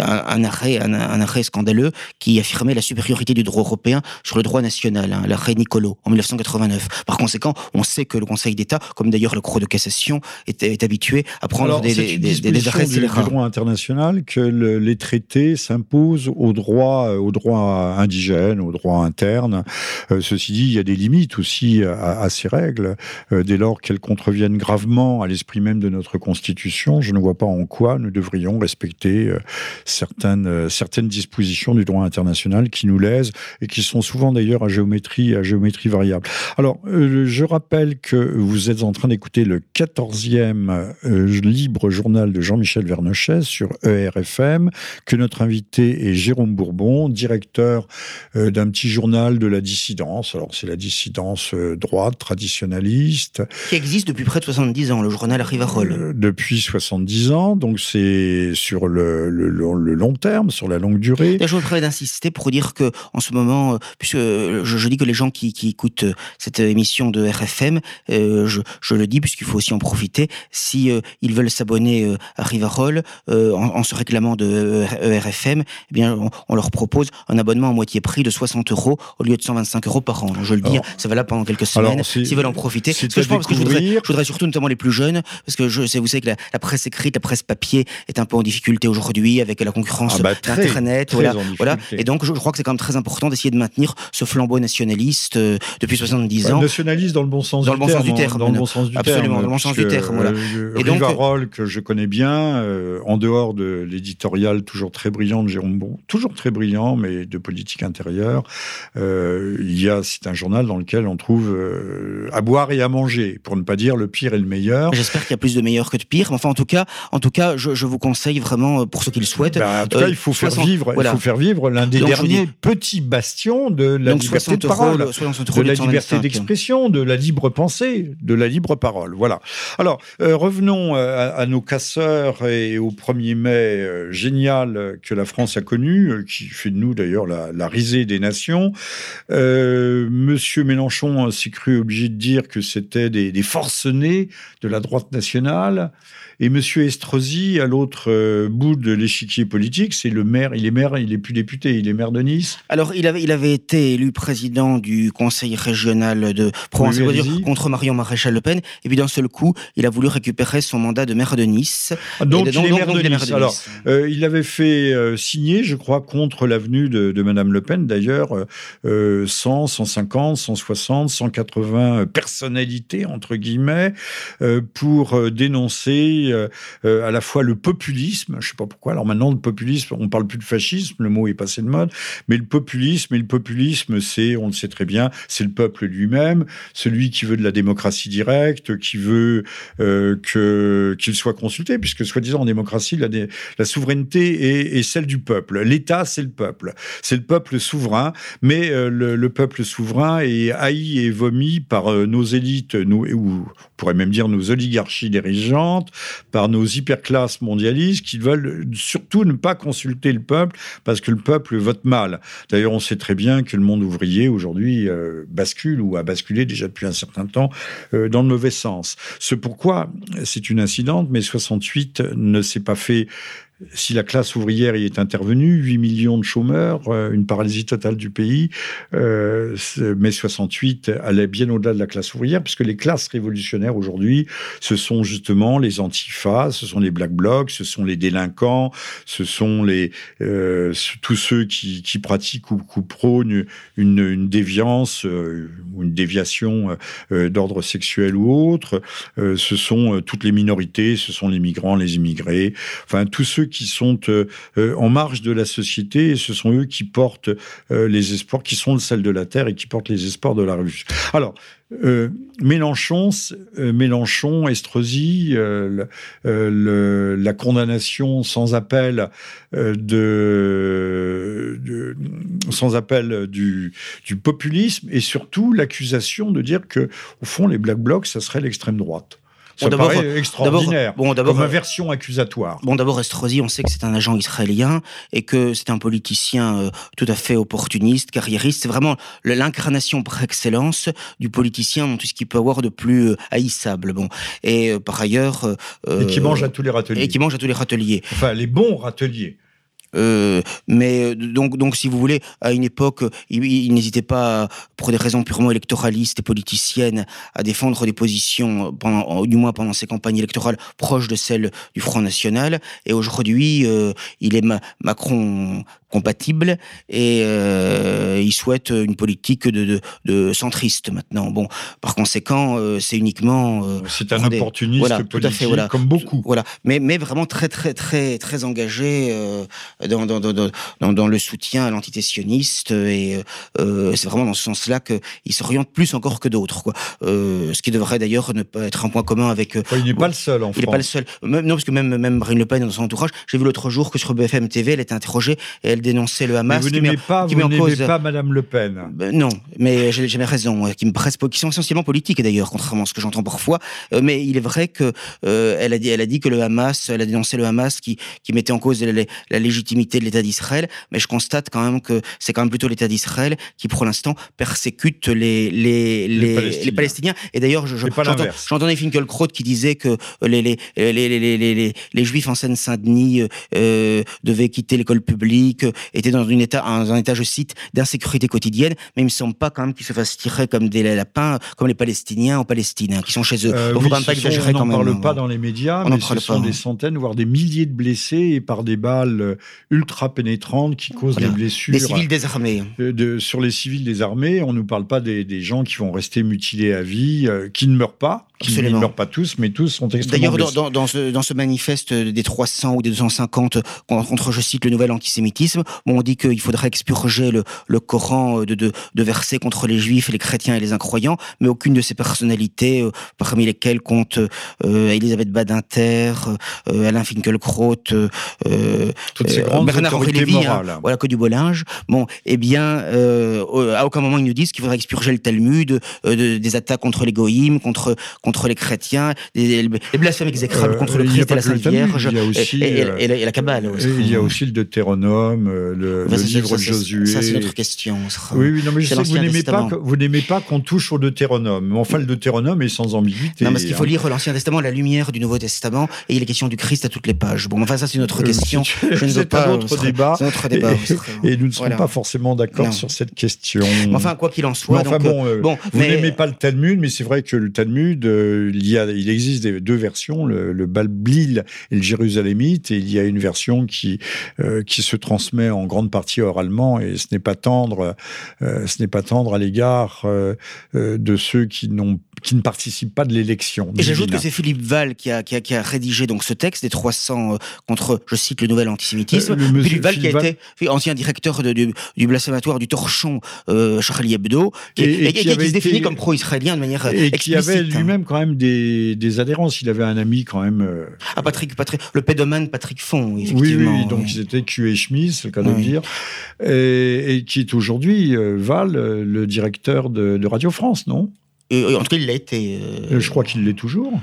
un, arrêt, un, arrêt scandaleux qui affirmait la supériorité du droit européen sur le droit national, hein, l'arrêt Nicolo en 1989. Par conséquent, on sait que le Conseil d'État, comme d'ailleurs le Cour de cassation, est, habitué à prendre des, des, des, arrêts du, du droit international que les traités s'imposent au droit, au droit indigène, au droit interne. Euh, ceci dit, il y a des limites aussi à, ces règles. Euh, dès lors qu'elles contreviennent gravement à l'esprit même de notre Constitution, je ne vois pas en quoi nous devrions respecter euh, certaines, euh, certaines dispositions du droit international qui nous lèsent et qui sont souvent d'ailleurs à géométrie, à géométrie variable. Alors, euh, je rappelle que vous êtes en train d'écouter le 14e euh, libre journal de Jean-Michel Vernochet sur ERFM, que notre invité est Jérôme Bourbon, directeur d'un petit journal de la dissidence. Alors, c'est la dissidence droite, traditionnaliste. Qui existe depuis près de 70 ans, le journal Rivarol. depuis 70 ans, donc c'est sur le, le le long terme, sur la longue durée. je voudrais d'insister pour dire que en ce moment, euh, puisque je, dis que les gens qui, écoutent euh, cette émission de RFM, euh, je, le dis puisqu'il faut aussi en profiter, si ils veulent s'abonner à Rivarol en, se réclamant de RFM, eh bien on, leur propose un abonnement à moitié prix de 60 euros au lieu de 125 euros par an. je le dis, ça va là pendant quelques semaines. S'ils veulent en profiter, que je pense que je voudrais, surtout notamment les plus jeunes, parce que je vous savez que la, la presse écrite, la presse papier est un peu en difficulté aujourd'hui avec la concurrence ah bah, d'Internet. Voilà, voilà. Et donc, je, crois que c'est quand même très important d'essayer de maintenir ce flambeau nationaliste euh, depuis 70 ans. nationaliste dans le bon sens, dans du, le bon terme, sens du terme. Dans le bon sens du Absolument, dans le bon sens du terme. Voilà. Euh, et donc, que je connais bien, en dehors de l'éditorial toujours très brillant de Jérôme Bon, toujours très brillant, mais de politique intérieure, il y a, c'est un journal dans lequel on trouve à boire et à manger, pour ne pas dire le pire et le meilleur. J'espère qu'il y a plus de meilleurs que de pires. Enfin, en tout cas, en tout cas, je, vous conseille vraiment, pour ceux qui le souhaitent. Ben, en tout cas, il faut faire vivre, il faut faire vivre l'un des derniers petits bastions de la liberté de parole, de la liberté d'expression, de la libre pensée, de la libre parole. Voilà. Alors, euh, revenons euh, à, nos casseurs et au 1er mai euh, génial que la France a connu, qui fait de nous d'ailleurs la, risée des nations. Monsieur Mélenchon s'est cru obligé de dire que c'était des, des forcenés de la droite nationale. Et M. Estrosi, à l'autre euh, bout de l'échiquier politique, c'est le maire. Il est maire, il est plus député, il est maire de Nice. Alors, il avait, il avait été élu président du conseil régional de provence contre Marion Maréchal Le Pen. Et puis, d'un seul coup, il a voulu récupérer son mandat de maire de Nice. Ah, donc, il est maire de, Nice. Alors, euh, il avait fait euh, signer, je crois, contre l'avenue de, de Madame Le Pen, d'ailleurs, 100, 150, 160, 180 personnalités, entre guillemets, pour dénoncer euh, euh, à la fois le populisme, je ne sais pas pourquoi, alors maintenant le populisme, on parle plus de fascisme, le mot est passé de mode, mais le populisme, et le populisme, c'est, on le sait très bien, c'est le peuple lui-même, celui qui veut de la démocratie directe, qui veut euh, que qu'il soit consulté, puisque soi-disant en démocratie, la, la souveraineté est, celle du peuple. L'État, c'est le peuple. C'est le peuple souverain, mais le, le, peuple souverain est haï et vomi par nos élites, nous, ou on pourrait même dire nos oligarchies dirigeantes, par nos hyperclasses mondialistes qui veulent surtout ne pas consulter le peuple parce que le peuple vote mal. D'ailleurs, on sait très bien que le monde ouvrier aujourd'hui euh, bascule ou a basculé déjà depuis un certain temps euh, dans le mauvais sens. Ce pourquoi c'est une incidente, mais 68 ne s'est pas fait si la classe ouvrière y est intervenue, 8 millions de chômeurs, euh, une paralysie totale du pays, euh, mai 68 allait bien au-delà de la classe ouvrière, puisque les classes révolutionnaires aujourd'hui, ce sont justement les antifas, ce sont les black blocs, ce sont les délinquants, ce sont les euh, tous ceux qui, pratiquent ou, prônent une, déviance euh, ou une déviation d'ordre sexuel ou autre, ce sont toutes les minorités, ce sont les migrants, les immigrés, enfin tous ceux qui sont euh, euh, en marge de la société et ce sont eux qui portent euh, les espoirs, qui sont le sel de la terre et qui portent les espoirs de la révolution. Alors, Mélenchon, Mélenchon, Estrosi, la condamnation sans appel de, sans appel du, du populisme et surtout l'accusation de dire que au fond les black blocs ça serait l'extrême droite. Ça bon, paraît extraordinaire, bon, comme version accusatoire. Bon, d'abord, Estrosi, on sait que c'est un agent israélien et que c'est un politicien euh, tout à fait opportuniste, carriériste. C'est vraiment l'incarnation par excellence du politicien dans tout ce qu'il peut avoir de plus euh, haïssable. Bon, et euh, par ailleurs... et qui mange à tous les râteliers. Et qui mange à tous les râteliers. Enfin, les bons râteliers. Euh, mais euh, donc, donc, si vous voulez, à une époque, il, n'hésitait pas, pour des raisons purement électoralistes et politiciennes, à défendre des positions, du moins pendant ses campagnes électorales, proches de celles du Front National. Et aujourd'hui, euh, il est Macron compatible et euh, il souhaite une politique de, de, de, centriste maintenant. Bon, par conséquent, euh, c'est uniquement euh, c'est un opportuniste voilà, politique, tout à fait, voilà. comme beaucoup. Voilà, mais mais vraiment très très très très engagé euh, dans, dans, dans, dans, dans le soutien à l'entité sioniste et euh, c'est vraiment dans ce sens-là que il s'oriente plus encore que d'autres. Quoi. ce qui devrait d'ailleurs ne pas être un point commun avec. il n'est pas le seul en Il n'est pas le seul. Même, non, parce que même même Marine Le Pen dans son entourage, j'ai vu l'autre jour que sur BFM TV, elle était interrogée et elle dénoncer le Hamas. Mais vous n'aimez pas, vous n'aimez pas Madame Le Pen. Ben, non, mais j'ai jamais raison. Qui me presse, qui sont essentiellement politiques d'ailleurs, contrairement à ce que j'entends parfois. Euh, mais il est vrai que euh, elle a dit, elle a dit que le Hamas, elle a dénoncé le Hamas qui qui mettait en cause la, légitimité de l'État d'Israël. Mais je constate quand même que c'est quand même plutôt l'État d'Israël qui, pour l'instant, persécute les les les, Palestiniens. Et d'ailleurs, j'entendais Finkelkraut qui disait que les les les les les, les, Juifs en Seine-Saint-Denis euh, devaient quitter l'école publique, était dans une état, un, état, je cite, d'insécurité quotidienne, mais il me semble pas quand même qu'il se fasse tirer comme des lapins, comme les Palestiniens en Palestine, hein, qui sont chez eux. Euh, pas même. On n'en parle pas dans les médias, mais ce sont des centaines, voire des milliers de blessés et par des balles ultra pénétrantes qui causent des blessures. Des civils désarmés. De, sur les civils désarmés, on nous parle pas des, des gens qui vont rester mutilés à vie, qui ne meurent pas, qui ne meurent pas tous, mais tous sont extrêmement D'ailleurs, dans, dans, ce, dans ce manifeste des 300 ou des 250 contre, je cite, le nouvel antisémitisme, on dit qu'il faudrait expurger le, le Coran de, de, de, versets contre les juifs, les chrétiens et les incroyants, mais aucune de ces personnalités, euh, parmi lesquelles compte euh, Elisabeth Badinter, euh, Alain Finkielkraut, euh, Bernard-Henri Lévy, hein, voilà, que du beau linge, bon, eh bien, à aucun moment ils nous disent qu'il faudrait expurger le Talmud, des attaques contre les goïms, contre contre les chrétiens, les, blasphèmes exécrables euh, contre le Christ et la Sainte Vierge, et, la Kabbale. Aussi. Il y a aussi le Deutéronome, euh, le, le livre de Josué. Ça, c'est notre question. Oui, oui, non, mais je sais que vous n'aimez pas, vous n'aimez pas qu'on touche au Deutéronome. Enfin, le Deutéronome est sans ambiguïté. Non, parce qu'il faut hein. lire l'Ancien Testament, la lumière du Nouveau Testament, et il est question du Christ à toutes les pages. Bon, enfin, ça, c'est une autre euh, question. Je ne veux pas. C'est un autre débat. Notre débat. Et, nous ne serons pas forcément d'accord sur cette question. Enfin, quoi qu'il en soit. Enfin, bon, vous n'aimez pas le Talmud, mais c'est vrai que le Talmud, il y a il existe deux versions, le, le Balblil et le Jérusalémite, et il y a une version qui, euh, qui se transmet en grande partie oralement, et ce n'est pas tendre, euh, ce n'est pas tendre à l'égard euh, de ceux qui n'ont qui ne participent pas de l'élection. Et j'ajoute que c'est Philippe Val qui a, qui, a, qui a, rédigé donc ce texte des 300 contre, je cite, le nouvel antisémitisme. Philippe Val qui a été ancien directeur de, du, du blasphématoire du torchon Charlie Hebdo, et, qui, se définit comme pro-israélien de manière et qui avait lui-même quand même des, des, adhérences. Il avait un ami quand même. Euh, ah, Patrick, Patrick, le pédomane Patrick Font, effectivement. Oui, oui, donc ils étaient Q et Schmitt, c'est le cas de le dire. Et, qui est aujourd'hui, euh, Val, euh, le directeur de, Radio France, non? En tout cas, il l'a été. Je crois qu'il l'est toujours.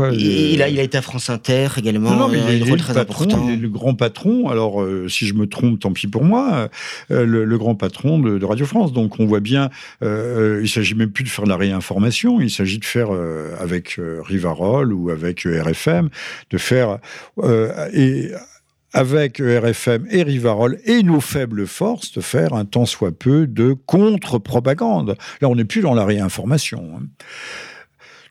Euh, il, a, il a été à France Inter également. Non, mais il, est, très le important. Il est le grand patron. Alors, euh, si je me trompe, tant pis pour moi. Euh, le, grand patron de, Radio France. Donc, on voit bien. Euh, il s'agit même plus de faire la réinformation. Il s'agit de faire avec Rivarol ou avec RFM, de faire et avec RFM et Rivarol et nos faibles forces, de faire un tant soit peu de contre-propagande. Là, on n'est plus dans la réinformation. Hein.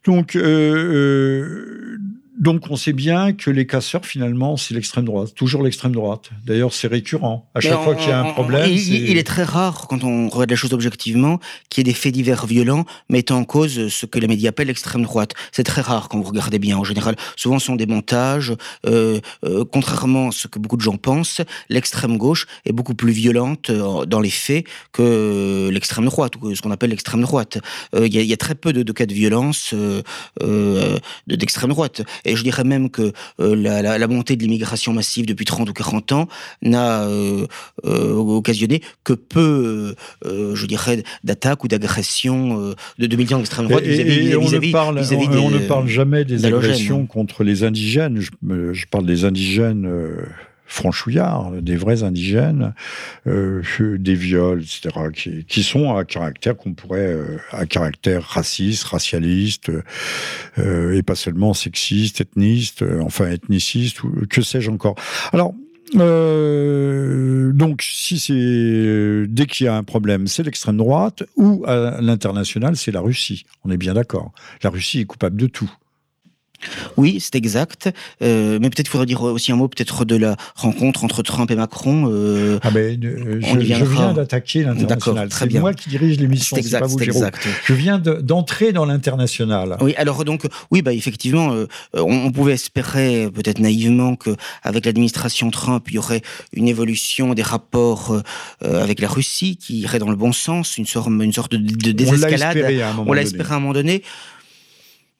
Donc, euh, euh, donc on sait bien que les casseurs, finalement, c'est l'extrême droite, toujours l'extrême droite. D'ailleurs, c'est récurrent. À chaque fois qu'il y a un problème... Il, est... très rare, quand on regarde les choses objectivement, qu'il y ait des faits divers violents mettant en cause ce que les médias appellent l'extrême droite. C'est très rare quand vous regardez bien. En général, souvent ce sont des montages. Euh, euh, contrairement à ce que beaucoup de gens pensent, l'extrême gauche est beaucoup plus violente euh, dans les faits que l'extrême droite, ou ce qu'on appelle l'extrême droite. Il y, a très peu de, cas de violence d'extrême droite. Et je dirais même que euh, la, montée de l'immigration massive depuis 30 ou 40 ans n'a euh, euh, occasionné que peu, je dirais, d'attaques ou d'agressions de, de militants d'extrême droite vis-à-vis on, ne parle, on, ne parle jamais des agressions contre les indigènes. Je, je parle des indigènes franchouillards, des vrais indigènes, euh, des viols, etc., qui, sont à caractère qu'on pourrait, euh, à caractère raciste, racialiste, euh, et pas seulement sexiste, ethniste, enfin ethniciste, que sais-je encore. Alors, donc, si c'est dès qu'il y a un problème, c'est l'extrême droite, ou à l'international, c'est la Russie. On est bien d'accord. La Russie est coupable de tout. Oui, c'est exact. Euh, mais peut-être faudrait dire aussi un mot peut-être de la rencontre entre Trump et Macron. Euh, ah ben, euh, je, viens d'attaquer l'international. C'est moi qui dirige l'émission, c'est pas vous, exact. Je viens d'entrer dans l'international. Oui, alors donc, oui, bah effectivement, on, pouvait espérer peut-être naïvement que avec l'administration Trump, il y aurait une évolution des rapports avec la Russie qui irait dans le bon sens, une sorte, une sorte de, de désescalade. On l'a espéré à un moment donné.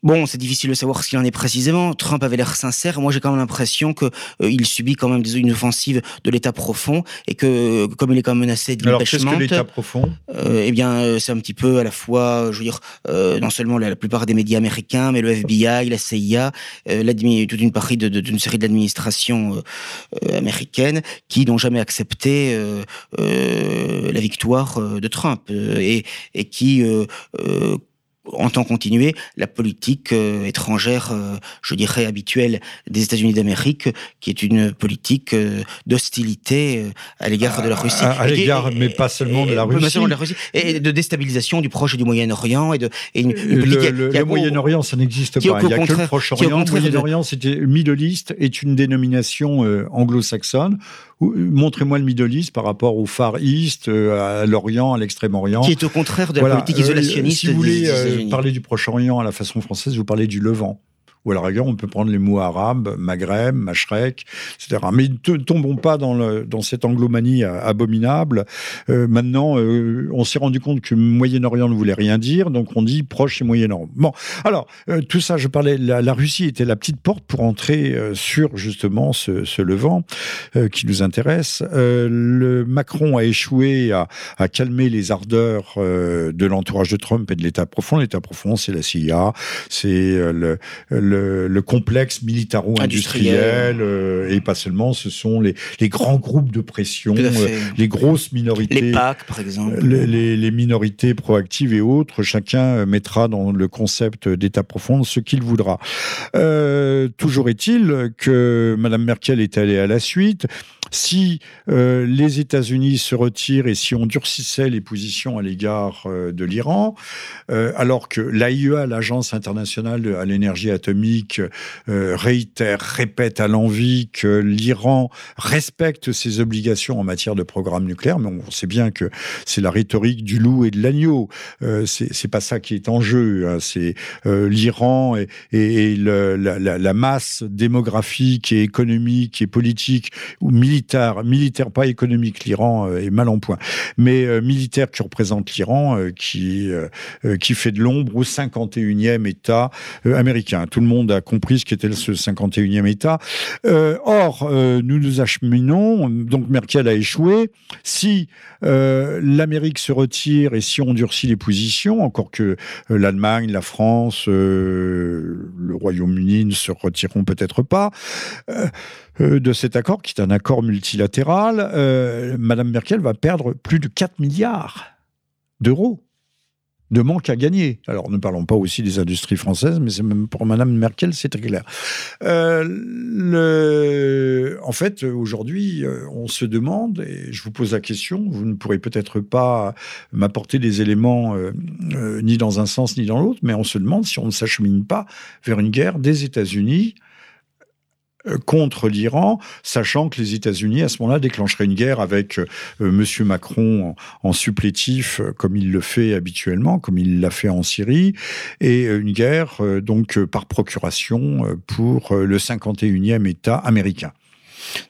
Bon, c'est difficile de savoir ce qu'il en est précisément. Trump avait l'air sincère. Moi, j'ai quand même l'impression que euh, il subit quand même une offensive de l'État profond et que, comme il est quand même menacé de Alors, qu'est-ce que l'État profond? euh, Eh bien, euh, c'est un petit peu à la fois, je veux dire, non seulement la, plupart des médias américains, mais le FBI, la CIA, toute une partie d'une série d'administrations américaines qui n'ont jamais accepté la victoire de Trump et, et qui en temps continué la politique euh, étrangère, euh, je dirais habituelle des États-Unis d'Amérique, qui est une politique euh, d'hostilité à l'égard de la Russie. À, l'égard, mais pas seulement de la Russie. de la Russie. Et de déstabilisation du Proche et du Moyen-Orient. Et de, et le, Moyen-Orient, ça n'existe pas. Il n'y a que le Proche-Orient. Le Moyen-Orient, c'était Middle East, est une dénomination anglo-saxonne. Montrez-moi le Middle East par rapport au Far East, à l'Orient, à l'Extrême-Orient. Qui est au contraire de la politique isolationniste. si vous voulez, parler du Proche-Orient à la façon française, vous parlez du Levant ou à la rigueur, on peut prendre les mots arabes, Maghreb, Mashrek, etc. Mais ne tombons pas dans, dans cette anglomanie abominable. Euh, maintenant, euh, on s'est rendu compte que Moyen-Orient ne voulait rien dire, donc on dit proche et Moyen-Orient. Bon, alors, euh, tout ça, je parlais, la, Russie était la petite porte pour entrer sur justement ce, Levant qui nous intéresse. le Macron a échoué à, à calmer les ardeurs de l'entourage de Trump et de l'État profond. L'État profond, c'est la CIA, c'est le, le le, complexe militaro-industriel, euh, et pas seulement, ce sont les, grands groupes de pression, euh, les grosses minorités. Les PAC, par exemple. Les, minorités proactives et autres, chacun euh, mettra dans le concept d'État profond ce qu'il voudra. toujours est-il que Mme Merkel est allée à la suite si euh, les États-Unis se retirent et si on durcissait les positions à l'égard euh, de l'Iran, euh, alors que l'AIEA, l'Agence internationale à l'énergie atomique, réitère, répète à l'envi que l'Iran respecte ses obligations en matière de programme nucléaire, mais on sait bien que c'est la rhétorique du loup et de l'agneau. c'est pas ça qui est en jeu. Hein. C'est l'Iran et, la, masse démographique et économique et politique ou militaire, pas économique, l'Iran euh, est mal en point, mais euh, militaire qui représente l'Iran, euh, qui, qui fait de l'ombre au 51e État américain. Tout le monde a compris ce qu'était ce 51e État. or, nous nous acheminons, donc Merkel a échoué. Si l'Amérique se retire et si on durcit les positions, encore que l'Allemagne, la France, le Royaume-Uni ne se retireront peut-être pas, de cet accord, qui est un accord multilatéral, euh, Madame Merkel va perdre plus de 4 milliards d'euros de manque à gagner. Alors, ne parlons pas aussi des industries françaises, mais c'est même pour Madame Merkel, c'est très clair. Euh. En fait, aujourd'hui, on se demande, et je vous pose la question, vous ne pourrez peut-être pas m'apporter des éléments ni dans un sens ni dans l'autre, mais on se demande si on ne s'achemine pas vers une guerre des États-Unis euh, contre l'Iran, sachant que les États-Unis, à ce moment-là, déclencheraient une guerre avec euh, Monsieur M. Macron en, supplétif, euh, comme il le fait habituellement, comme il l'a fait en Syrie, et une guerre donc par procuration pour le 51e État américain.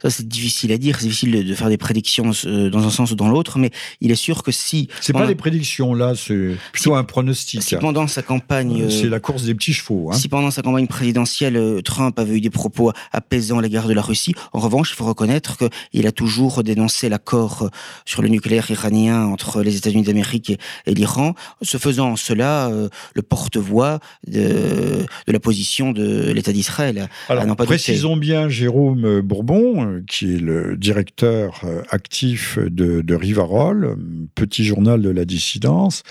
Ça, c'est difficile à dire, c'est difficile de faire des prédictions euh, dans un sens ou dans l'autre, mais il est sûr que si. C'est pas des prédictions, là, c'est plutôt un pronostic. Si pendant sa campagne. Euh, c'est la course des petits chevaux. Hein. Si pendant sa campagne présidentielle, euh, Trump avait eu des propos apaisants à l'égard de la Russie, en revanche, il faut reconnaître qu'il a toujours dénoncé l'accord sur le nucléaire iranien entre les États-Unis d'Amérique et, l'Iran, se faisant cela le porte-voix de, la position de l'État d'Israël. Alors, précisons bien, Jérôme Bourbon, euh, qui est le directeur euh, actif de, Rivarol, petit journal de la dissidence,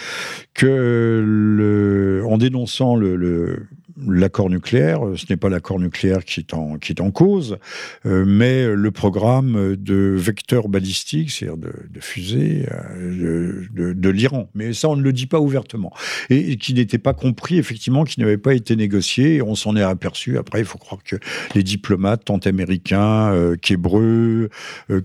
que en dénonçant le l'accord nucléaire, euh, ce n'est pas l'accord nucléaire qui est en, qui est en cause, euh, mais le programme de vecteurs balistiques, c'est-à-dire de, de, fusées euh, de, de, l'Iran. Mais ça, on ne le dit pas ouvertement. Et, qui n'était pas compris, effectivement, qui n'avait pas été négocié. Et on s'en est aperçu. Après, il faut croire que les diplomates, tant américains euh, qu'hébreux,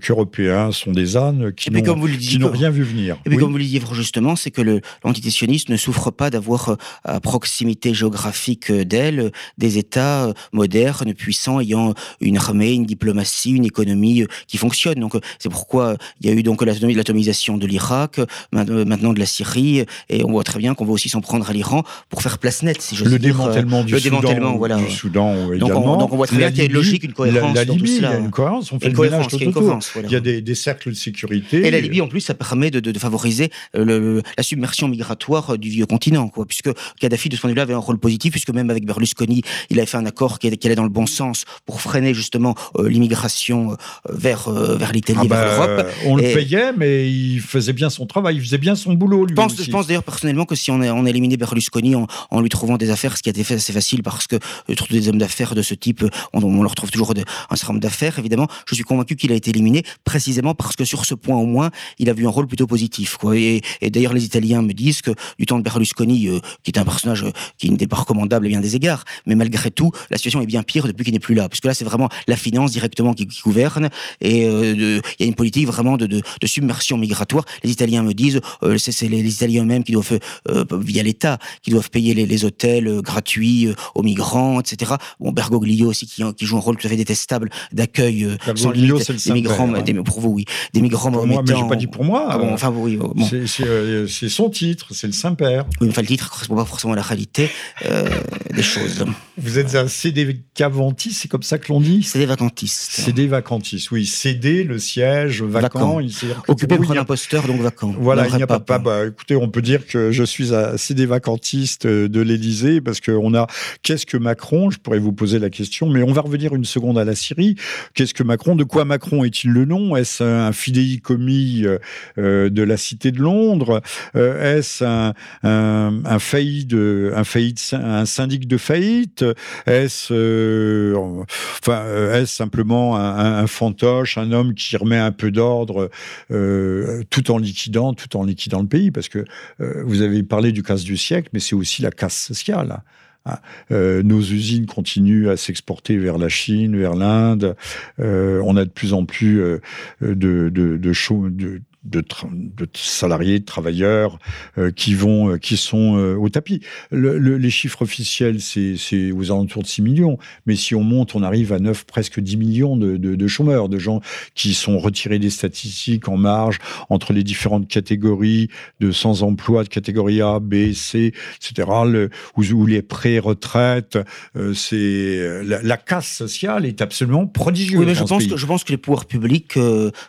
qu'européens, sont des ânes qui n'ont rien vu venir. Et puis, comme vous le disiez justement, c'est que l'antitétionnisme ne souffre pas d'avoir à proximité géographique d'elle des États euh, modernes, puissants, ayant une armée, une diplomatie, une économie euh, qui fonctionne. Donc euh, c'est pourquoi il y a eu donc l'atomisation de l'Irak, maintenant de la Syrie, et on voit très bien qu'on va aussi s'en prendre à l'Iran pour faire place nette, si je le démantèlement du le Soudan, démantèlement, voilà. du Soudan donc on, donc on, voit très bien qu'il y a une logique, une cohérence la, Libye, Il y a une cohérence, on fait tout autour. Il y a des, cercles de sécurité. Et la Libye, en plus, ça permet de, favoriser la submersion migratoire du vieux continent, quoi, puisque Kadhafi, de ce point de vue-là, avait un rôle positif, puisque même avec avec Berlusconi, il avait fait un accord qui, allait dans le bon sens pour freiner justement l'immigration vers, vers l'Italie, vers ah l'Europe. on le payait, mais il faisait bien son travail, il faisait bien son boulot. Lui je pense, je pense d'ailleurs personnellement que si on, a, on éliminé Berlusconi en, en, lui trouvant des affaires, ce qui a été fait assez facile parce que des hommes d'affaires de ce type, on, on leur trouve toujours un certain nombre d'affaires, évidemment. Je suis convaincu qu'il a été éliminé précisément parce que sur ce point au moins, il a vu un rôle plutôt positif. Quoi. Et, d'ailleurs, les Italiens me disent que du temps de Berlusconi, euh, qui est un personnage euh, qui n'était pas recommandable à bien des égards, mais malgré tout, la situation est bien pire depuis qu'il n'est plus là. Parce que là, c'est vraiment la finance directement qui, gouverne. Et euh, il y a une politique vraiment de, de, de, submersion migratoire. Les Italiens me disent, c'est les, les, Italiens eux-mêmes qui doivent, via l'État, qui doivent payer les, les hôtels gratuits aux migrants, etc. Bon, Bergoglio aussi, qui, qui, joue un rôle tout à fait détestable d'accueil sans limite des migrants, hein. des, pour vous, oui, des migrants pour moi, mais j'ai pas dit pour moi. Ah bon, enfin, oui, bon. C'est son titre, c'est le Saint-Père. Oui, enfin, le titre correspond pas forcément à la réalité euh, des choses. Vous êtes un CD Caventis, c'est comme ça que l'on dit CD vacantiste. CD vacantiste, oui. CD, le siège, vacant. vacant. Occupé par un imposteur, donc vacant. Voilà, il n'y a pas, pas bah, écoutez, on peut dire que je suis un CD vacantiste de l'Élysée parce qu'on a qu'est-ce que Macron Je pourrais vous poser la question, mais on va revenir une seconde à la Syrie. Qu'est-ce que Macron De quoi Macron est-il le nom? Est-ce un fidéicommis euh, de la Cité de Londres? Euh, Est-ce un, un, un, faillite, un, un de faillite Est-ce euh, simplement un, fantoche, un homme qui remet un peu d'ordre tout en liquidant, tout en liquidant le pays? Parce que vous avez parlé du casse du siècle, mais c'est aussi la casse sociale. Hein. Euh, nos usines continuent à s'exporter vers la Chine, vers l'Inde. Euh, on a de plus en plus euh, de, de de, de, salariés, de travailleurs euh, qui vont, euh, qui sont euh, au tapis. Le, les chiffres officiels, c'est aux alentours de 6 millions, mais si on monte, on arrive à 9, presque 10 millions de, de, chômeurs, de gens qui sont retirés des statistiques en marge entre les différentes catégories de sans-emploi, de catégorie A, B, C, etc., le, où, les pré-retraites, c'est la, casse sociale est absolument prodigieuse. Oui, mais je pense, que, je pense que les pouvoirs publics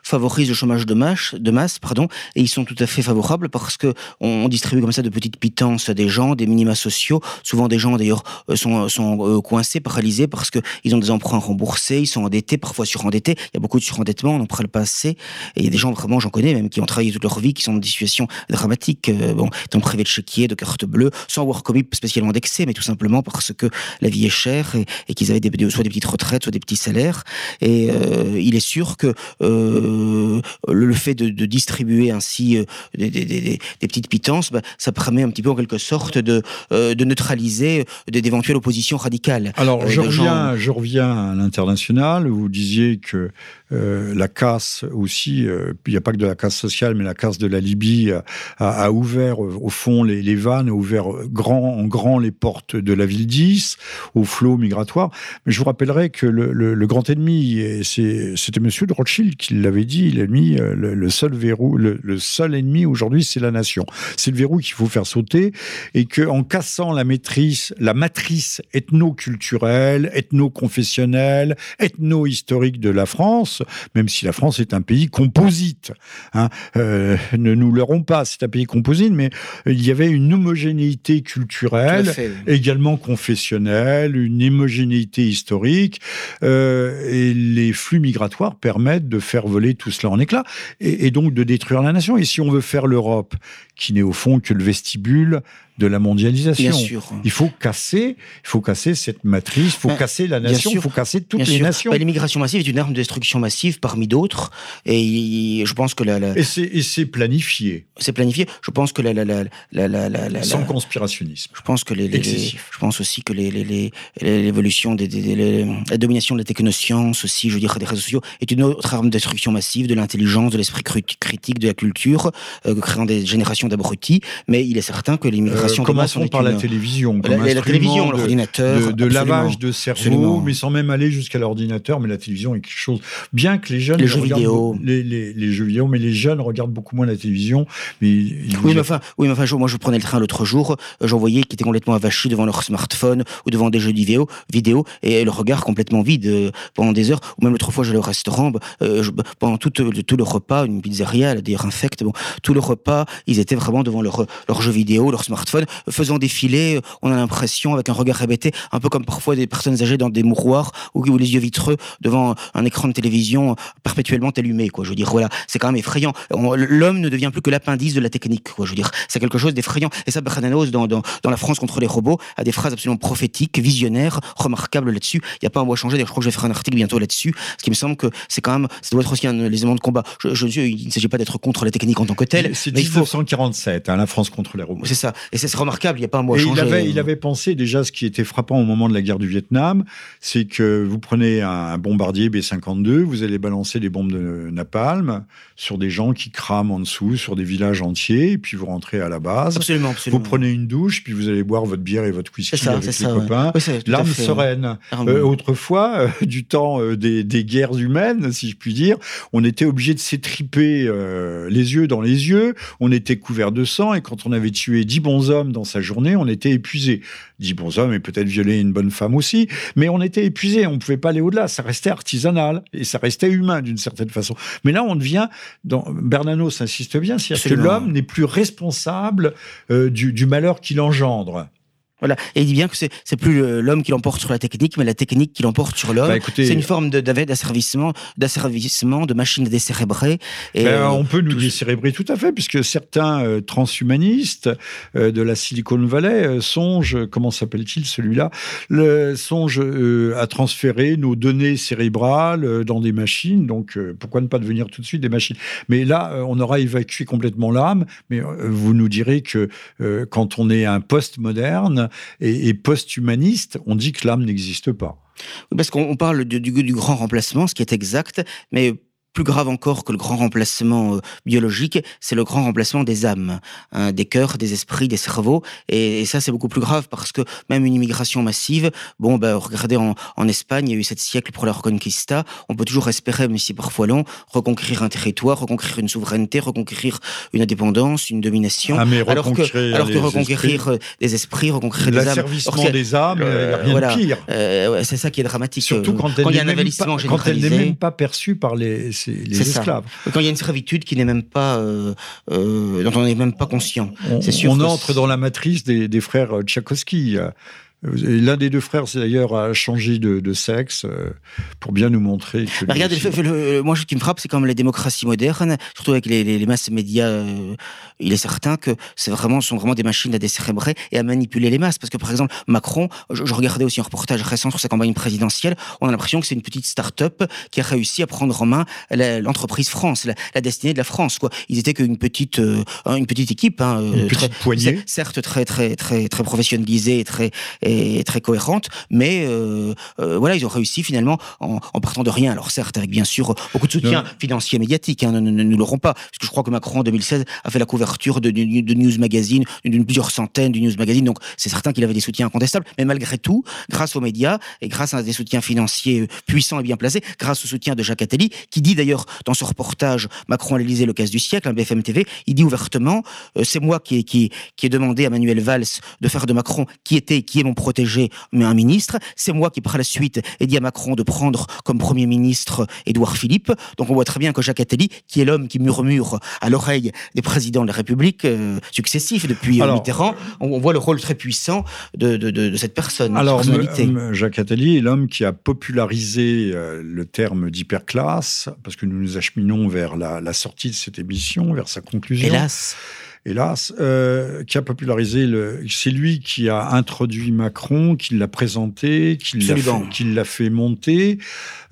favorisent le chômage de masse, de masse pardon, et ils sont tout à fait favorables parce que on, distribue comme ça de petites pitances à des gens, des minima sociaux. Souvent, des gens d'ailleurs euh, sont, sont euh, coincés, paralysés parce que ils ont des emprunts remboursés, ils sont endettés, parfois surendettés. Il y a beaucoup de surendettement, on n'en parle pas assez. Et il y a des gens vraiment, j'en connais même, qui ont travaillé toute leur vie, qui sont dans des situations dramatiques, euh, bon, étant privés de chéquier, de carte bleue, sans avoir commis spécialement d'excès, mais tout simplement parce que la vie est chère et, qu'ils avaient soit des petites retraites, soit des petits salaires. Et il est sûr que le fait de distribuer ainsi euh, des, des, des, des, petites pitances, bah, ça permet un petit peu en quelque sorte de, euh, de neutraliser euh, d'éventuelles oppositions radicales. Alors je, reviens, je reviens à l'international. Vous disiez que la casse aussi, il n'y a pas que de la casse sociale, mais la casse de la Libye a, ouvert au fond les, les, vannes, a ouvert grand, en grand les portes de la ville 10 au flot migratoire. Mais je vous rappellerai que le, le, grand ennemi, c'était Monsieur de Rothschild qui l'avait dit, l'ennemi, le, le seul verrou, le, seul ennemi aujourd'hui, c'est la nation. C'est le verrou qu'il faut faire sauter et que en cassant la maîtrise, la matrice ethno-culturelle, ethno-confessionnelle, ethno-historique de la France, même si la France est un pays composite, hein, euh, ne nous leurrons pas, c'est un pays composite, mais il y avait une homogénéité culturelle, également confessionnelle, une homogénéité historique, euh, et les flux migratoires permettent de faire voler tout cela en éclats. Et, et donc de détruire la nation. Et si on veut faire l'Europe, qui n'est au fond que le vestibule de la mondialisation. Il faut casser, il faut casser cette matrice, il faut casser la nation, il faut casser toutes les nations. Bah, l'immigration massive est une arme de destruction massive parmi d'autres, et je pense que la, et c'est planifié. C'est planifié. Je pense que la, la, la, sans conspirationnisme. Je pense que les, je pense aussi que l'évolution des, la domination de la technoscience aussi, je veux dire des réseaux sociaux, est une autre arme de destruction massive de l'intelligence, de l'esprit critique, de la culture, euh, créant des générations d'abrutis. Mais il est certain que l'immigration commençons par la télévision. Comme la, télévision, l'ordinateur. De, lavage de cerveau, mais sans même aller jusqu'à l'ordinateur. Mais la télévision est quelque chose. Bien que les jeunes. Les jeux vidéo. Les, les, jeux vidéo, mais les jeunes regardent beaucoup moins la télévision. Mais oui, mais enfin, oui, mais enfin, moi je prenais le train l'autre jour, euh, j'en voyais qui étaient complètement avachis devant leur smartphone ou devant des jeux vidéo, vidéo et le regard complètement vide euh, pendant des heures. Ou même l'autre fois, j'allais au restaurant, euh, pendant tout, tout le repas, une pizzeria, d'ailleurs infecte, bon, tout le repas, ils étaient vraiment devant leur, leur jeu vidéo, leur smartphone faisant défiler, on a l'impression, avec un regard répété, un peu comme parfois des personnes âgées dans des mouroirs ou, les yeux vitreux devant un écran de télévision perpétuellement allumé, quoi. Je veux dire, voilà, c'est quand même effrayant. L'homme ne devient plus que l'appendice de la technique, quoi. Je veux dire, c'est quelque chose d'effrayant. Et ça, Bernanos, dans, dans, dans La France contre les robots, a des phrases absolument prophétiques, visionnaires, remarquables là-dessus. Il n'y a pas un mot à changer. je crois que je vais faire un article bientôt là-dessus. Ce qui me semble que c'est quand même, ça doit être aussi un, les éléments de combat. Je, je, il ne s'agit pas d'être contre la technique en tant que telle. C'est 1947, faut... hein, la France contre les robots. C'est ça. Et c'est remarquable. Il n'y a pas un mot à changer. Il avait, il avait pensé déjà ce qui était frappant au moment de la guerre du Vietnam, c'est que vous prenez un bombardier B-52, vous allez balancer des bombes de napalm sur des gens qui crament en dessous, sur des villages entiers, et puis vous rentrez à la base. Absolument, absolument. Vous prenez une douche, puis vous allez boire votre bière et votre whisky avec les copains. L'arme sereine. Euh, autrefois, euh, du temps euh, des, des, guerres humaines, si je puis dire, on était obligé de s'étriper les yeux dans les yeux, on était couvert de sang, et quand on avait tué dix bons dans sa journée, on était épuisé. Dix bons hommes et peut-être violé une bonne femme aussi, mais on était épuisé, on ne pouvait pas aller au-delà, ça restait artisanal, et ça restait humain d'une certaine façon. Mais là, on devient, dans, Bernanos insiste bien, c'est-à-dire que l'homme n'est plus responsable euh, du, du malheur qu'il engendre. Voilà. Et il dit bien que c'est plus l'homme qui l'emporte sur la technique, mais la technique qui l'emporte sur l'homme. Bah, c'est une forme d'asservissement, d'asservissement, de machine décérébrée. Et ben, on peut nous décérébrer tout à fait, puisque certains euh, transhumanistes euh, de la Silicon Valley euh, songent, comment s'appelle-t-il celui-là, songent à transférer nos données cérébrales dans des machines. Donc, pourquoi ne pas devenir tout de suite des machines? Mais là, on aura évacué complètement l'âme. Mais vous nous direz que quand on est un post-moderne, et, post-humaniste, on dit que l'âme n'existe pas. Parce qu'on parle du, du, grand remplacement, ce qui est exact, mais plus grave encore que le grand remplacement euh, biologique, c'est le grand remplacement des âmes, hein, des cœurs, des esprits, des cerveaux. Et, ça, c'est beaucoup plus grave parce que même une immigration massive, bon, ben, regardez en, en, Espagne, il y a eu sept siècles pour la Reconquista. On peut toujours espérer, même si parfois long, reconquérir un territoire, reconquérir une souveraineté, reconquérir une indépendance, une domination. Ah, mais alors que, alors que reconquérir euh, des esprits, reconquérir des âmes. L'asservissement des âmes, euh, rien voilà, de pire. Euh, c'est ça qui est dramatique. Surtout quand, quand il y a un envahissement Quand elle n'est même pas perçue par les les esclaves. Quand il y a une servitude qui n'est même pas, euh, euh, dont on n'est même pas conscient. C'est sûr. On entre dans la matrice des, des frères Tchaikovsky. L'un des deux frères, c'est d'ailleurs, a changé de, sexe euh, pour bien nous montrer que. Bah, regardez, moi, ce qui me frappe, c'est comme les démocraties modernes, surtout avec les, les, masses médias. Euh, il est certain que c'est vraiment, sont vraiment des machines à décérébrer et à manipuler les masses. Parce que, par exemple, Macron, je, regardais aussi un reportage récent sur sa campagne présidentielle, on a l'impression que c'est une petite start-up qui a réussi à prendre en main l'entreprise France, la, destinée de la France. Quoi. Ils étaient qu'une petite, euh, une petite équipe, hein, une petite poignée, certes très très très très professionnalisée et très très cohérente, mais euh, euh, voilà, ils ont réussi finalement en, partant de rien. Alors certes, avec bien sûr beaucoup de soutien financier et médiatique, hein, ne, ne, l'auront pas, parce que je crois que Macron en 2016 a fait la couverture de, News Magazine, d'une plusieurs centaines de News Magazine, donc c'est certain qu'il avait des soutiens incontestables, mais malgré tout, grâce aux médias et grâce à des soutiens financiers puissants et bien placés, grâce au soutien de Jacques Attali, qui dit d'ailleurs dans ce reportage Macron à l'Élysée, le cas du siècle, un BFM TV, il dit ouvertement, euh, c'est moi qui, qui, qui ai demandé à Manuel Valls de faire de Macron qui était, qui est mon protéger mais un ministre. C'est moi qui, par la suite, ai dit à Macron de prendre comme Premier ministre Édouard Philippe. Donc on voit très bien que Jacques Attali, qui est l'homme qui murmure à l'oreille des présidents de la République euh, successifs depuis euh, Mitterrand, on, voit le rôle très puissant de, de, de, cette personne. Alors, Jacques Attali est l'homme qui a popularisé euh, le terme d'hyperclasse, parce que nous nous acheminons vers la, la sortie de cette émission, vers sa conclusion. Hélas hélas, euh, qui a popularisé le. C'est lui qui a introduit Macron, qui l'a présenté, qui l'a fait, fait, monter.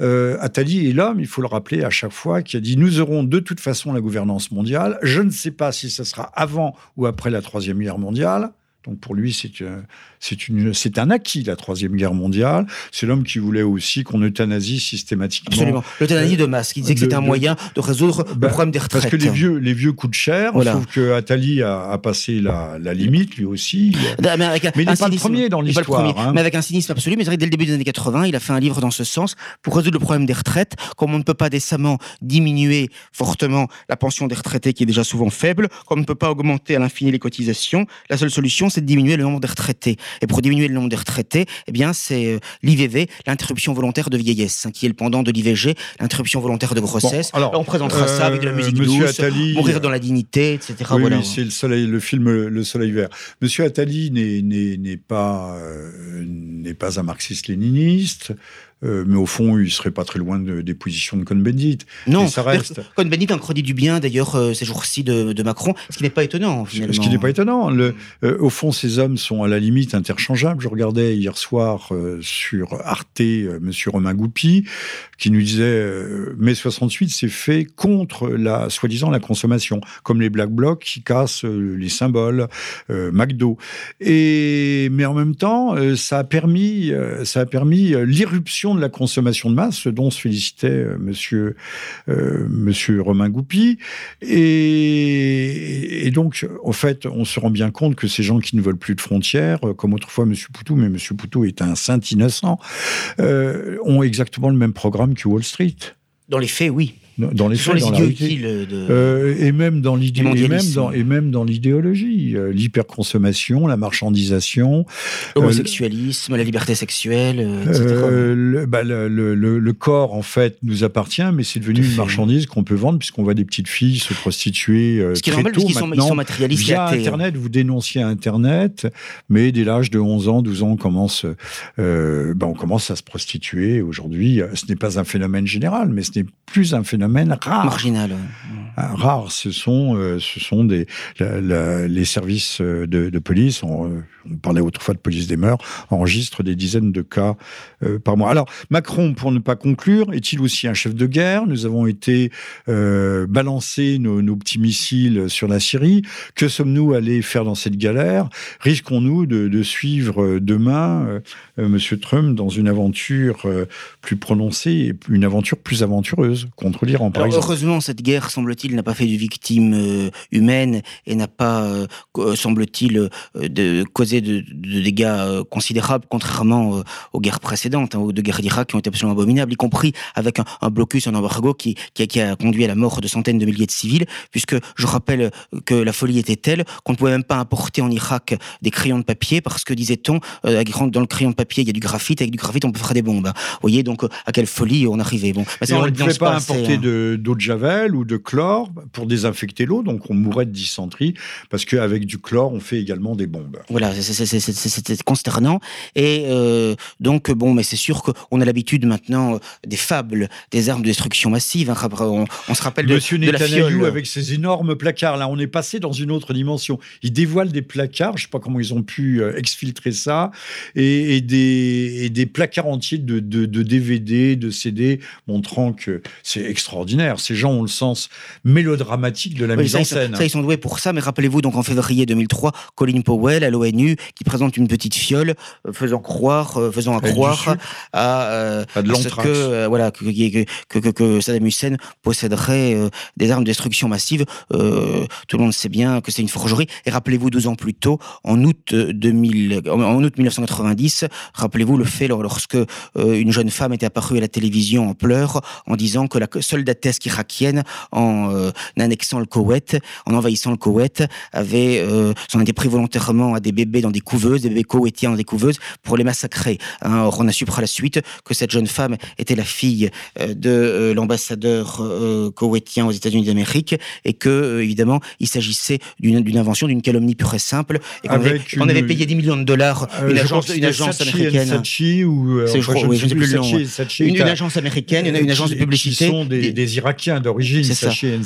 Euh, Attali est l'homme, il faut le rappeler à chaque fois, qui a dit nous aurons de toute façon la gouvernance mondiale. Je ne sais pas si ce sera avant ou après la troisième guerre mondiale. Donc pour lui, c'est euh, c'est un acquis, la Troisième Guerre mondiale. C'est l'homme qui voulait aussi qu'on euthanasie systématiquement. Absolument. L'euthanasie de masse, qui disait que c'était un moyen de résoudre le bah, problème des retraites. Parce que les vieux, les vieux coûtent cher. Voilà. Sauf que Attali a, passé la, limite, lui aussi. Mais, avec il n'est pas le premier dans l'histoire. Hein. Mais avec un cynisme absolu. Mais dès le début des années 80, il a fait un livre dans ce sens pour résoudre le problème des retraites. Comme on ne peut pas décemment diminuer fortement la pension des retraités, qui est déjà souvent faible, comme on ne peut pas augmenter à l'infini les cotisations, la seule solution, c'est c'est de diminuer le nombre de retraités. Et pour diminuer le nombre de retraités, eh bien, c'est euh, l'IVV, l'interruption volontaire de vieillesse, hein, qui est le pendant de l'IVG, l'interruption volontaire de grossesse. alors, on présentera ça avec de la musique douce, mourir dans la dignité, etc. Oui, oui c'est le soleil, le film Le Soleil vert. Monsieur Attali n'est pas n'est pas un marxiste-léniniste. Euh, mais au fond, il serait pas très loin des positions de Cohn-Bendit. Non, ça reste. Cohn-Bendit en du bien d'ailleurs euh, ces jours-ci de, Macron, ce qui n'est pas étonnant finalement. Ce qui n'est pas étonnant. Le, euh, au fond, ces hommes sont à la limite interchangeables. Je regardais hier soir sur Arte Monsieur Romain Goupy qui nous disait mai 68 c'est fait contre la soi-disant la consommation, comme les Black Blocs qui cassent les symboles, McDo. Et mais en même temps, ça a permis ça a permis l'irruption de la consommation de masse, ce dont se félicitait euh, monsieur, euh, monsieur Romain Goupy. Et, donc, en fait, on se rend bien compte que ces gens qui ne veulent plus de frontières, euh, comme autrefois monsieur Poutou, mais monsieur Poutou est un saint innocent, ont exactement le même programme que Wall Street. Dans les faits, oui dans les faits, dans la euh, et même dans l'idée, et même dans, et même dans l'idéologie, euh, l'hyperconsommation, la marchandisation, euh, l'homosexualisme, la liberté sexuelle, etc. Le, bah, le, le, le, corps en fait nous appartient, mais c'est devenu une marchandise qu'on peut vendre puisqu'on voit des petites filles se prostituer Ce qui est normal, tôt parce maintenant. Sont, matérialistes via hein. Internet, vous dénonciez Internet, mais dès l'âge de 11 ans, 12 ans, on commence, bah, on commence à se prostituer. Aujourd'hui, ce n'est pas un phénomène général, mais ce n'est plus un phénomène rare. Marginal. Ah, rare, ce sont, euh, ce sont des, les services euh, de, police, on, euh, on, parlait autrefois de police des mœurs, enregistrent des dizaines de cas par mois. Alors, Macron, pour ne pas conclure, est-il aussi un chef de guerre? Nous avons été balancer nos, nos, petits missiles sur la Syrie. Que sommes-nous allés faire dans cette galère? Risquons-nous de, de, suivre demain Monsieur Trump dans une aventure plus prononcée, une aventure plus aventureuse contre l'Iran Heureusement, cette guerre, semble-t-il, n'a pas fait de victimes euh, humaines et n'a pas, euh, euh, semble-t-il, de, causé de, dégâts considérables, contrairement aux guerres précédentes, hein, aux deux guerres d'Irak qui ont été absolument abominables, y compris avec un, blocus, un embargo qui, qui, a conduit à la mort de centaines de milliers de civils, puisque je rappelle que la folie était telle qu'on ne pouvait même pas importer en Irak des crayons de papier, parce que, disait-on, dans le crayon de papier, il y a du graphite, avec du graphite, on peut faire des bombes. Vous voyez, donc, à quelle folie on arrivait. Bon, on ne pouvait pas importer de d'eau de, javel ou de chlore pour désinfecter l'eau, donc on mourrait de dysenterie, parce qu'avec du chlore, on fait également des bombes. Voilà, c'est consternant. Et euh, donc, bon, mais c'est sûr qu'on a l'habitude maintenant euh, des fables, des armes de destruction massive. Hein. On, se rappelle de, Monsieur de la fiole. avec ses énormes placards, là, on est passé dans une autre dimension. Il dévoile des placards, je ne sais pas comment ils ont pu euh, exfiltrer ça, et, des, des placards entiers de, de, de DVD, de CD, montrant que c'est extraordinaire ces gens ont le sens mélodramatique de la mise en scène. Ça, ils sont doués pour ça. Mais rappelez-vous, donc en février 2003, Colin Powell à l'ONU qui présente une petite fiole euh, faisant croire, euh, faisant croire à, euh, ce que voilà que, que, que, Saddam Hussein posséderait des armes de destruction massive. tout le monde sait bien que c'est une forgerie. Et rappelez-vous, 12 ans plus tôt, en août 2000, en août 1990, rappelez-vous le fait lorsque une jeune femme était apparue à la télévision en pleurs en disant que la soldat thèse irakienne en euh, annexant le Koweït, en envahissant le Koweït, avait euh, s'en était pris volontairement à des bébés dans des couveuses, des bébés koweïtiens dans des couveuses pour les massacrer. Hein. or, on a su par la suite que cette jeune femme était la fille euh, de l'ambassadeur koweïtien aux États-Unis d'Amérique et que évidemment il s'agissait d'une invention, d'une calomnie pure et simple et qu'on avait, avait, payé 10 millions de dollars une agence, une agence américaine. ou une, agence américaine, une, une agence publicité. des, des Irakiens d'origine, Sachi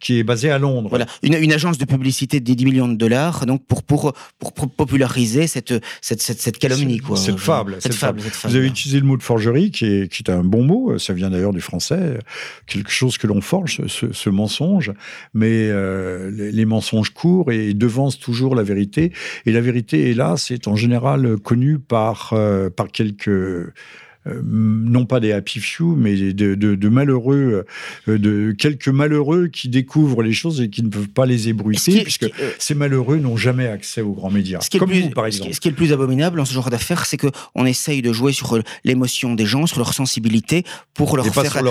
qui est basé à Londres. Voilà, une, agence de publicité de 10 millions de dollars, donc pour, pour, pour, populariser cette, cette, cette, calomnie. Quoi. Cette, fable, cette, fable, Vous avez utilisé le mot de forgerie, qui est, qui est un bon mot, ça vient d'ailleurs du français, quelque chose que l'on forge, ce, mensonge, mais euh, les, mensonges courent et devancent toujours la vérité. Et la vérité, hélas, est en général connue par, euh, par quelques non pas des happy few, mais de, malheureux, euh, de quelques malheureux qui découvrent les choses et qui ne peuvent pas les ébruiter, puisque euh, ces malheureux n'ont jamais accès aux grands médias. Ce qui comme vous, par exemple. Ce qui, est le plus abominable dans ce genre d'affaires, c'est qu'on essaye de jouer sur l'émotion des gens, sur leur sensibilité, pour leur, faire,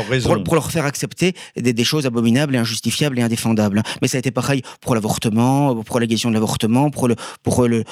pour, leur faire accepter des, choses abominables et injustifiables et indéfendables. Mais ça a été pareil pour l'avortement, pour la question de l'avortement, pour, le, pour le,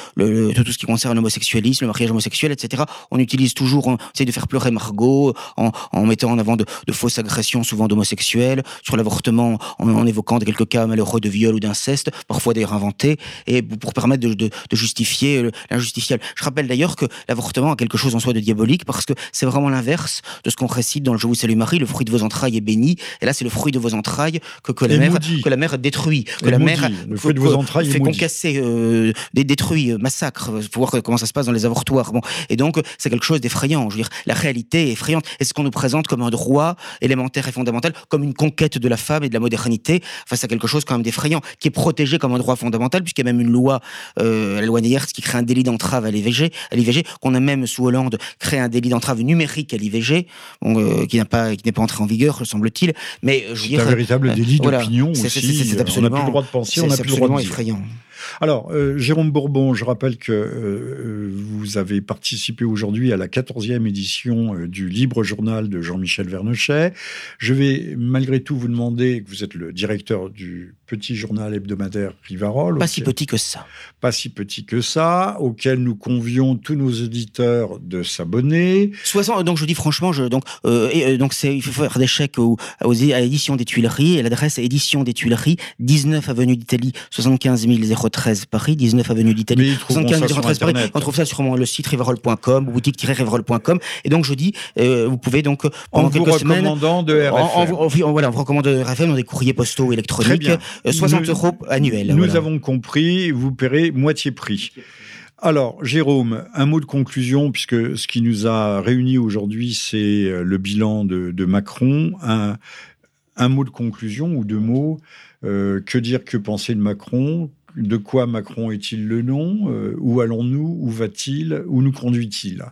tout ce qui concerne l'homosexualisme, le mariage homosexuel, etc. On utilise toujours, on essaye de faire pleurer Margot en, en mettant en avant de, de fausses agressions, souvent d'homosexuels, sur l'avortement en, en, évoquant quelques cas malheureux de viol ou d'inceste, parfois d'ailleurs inventés, et pour permettre de, de, de justifier l'injustifiable. Je rappelle d'ailleurs que l'avortement a quelque chose en soi de diabolique parce que c'est vraiment l'inverse de ce qu'on récite dans le Je vous salue Marie, le fruit de vos entrailles est béni, et là c'est le fruit de vos entrailles que, que la mère que la mère détruit, que la mère le fruit de vos entrailles fait concasser, euh, détruit, euh, massacre, pour voir comment ça se passe dans les avortoirs. Bon, et donc c'est quelque chose d'effrayant. Je veux dire, la réalité effrayante. est ce qu'on nous présente comme un droit élémentaire et fondamental, comme une conquête de la femme et de la modernité, face à quelque chose quand même d'effrayant, qui est protégé comme un droit fondamental, puisqu'il y a même une loi, euh, la loi Neyers, qui crée un délit d'entrave à l'IVG, à l'IVG, qu'on a même sous Hollande créé un délit d'entrave numérique à l'IVG, euh, qui n'a pas, qui n'est pas entré en vigueur, semble-t-il. Mais je veux dire, un véritable euh, délit d'opinion aussi. C'est absolument, on n'a plus le droit de penser, on n'a plus le droit de dire. effrayant. Alors, euh, Jérôme Bourbon, je rappelle que euh, vous avez participé aujourd'hui à la 14e édition euh, du Libre Journal de Jean-Michel Vernochet. Je vais malgré tout vous demander, vous êtes le directeur du petit journal hebdomadaire Rivarol. Pas si petit que ça. Pas si petit que ça, auquel nous convions tous nos auditeurs de s'abonner. donc je dis franchement, je, donc, donc il faut faire des chèques aux, à l'édition des Tuileries, et l'adresse est édition des Tuileries, 19 avenue d'Italie, 75 003 13 Paris, 19 avenue d'Italie, 75 013 Paris. On trouve ça sur le site riverol.com, boutique-riverol.com. Et donc, je dis, euh, vous pouvez donc, pendant en quelques vous semaines. de RFM. En, voilà, on vous recommande de RFM dans des courriers postaux électroniques. 60 euh, euros annuels. Nous avons compris, vous paierez moitié prix. Alors, Jérôme, un mot de conclusion, puisque ce qui nous a réunis aujourd'hui, c'est euh, le bilan de, Macron. Un, un, mot de conclusion ou deux mots. que dire, que penser de Macron? De quoi Macron est-il le nom? Euh, Où allons-nous? Où va-t-il? Où nous conduit-il?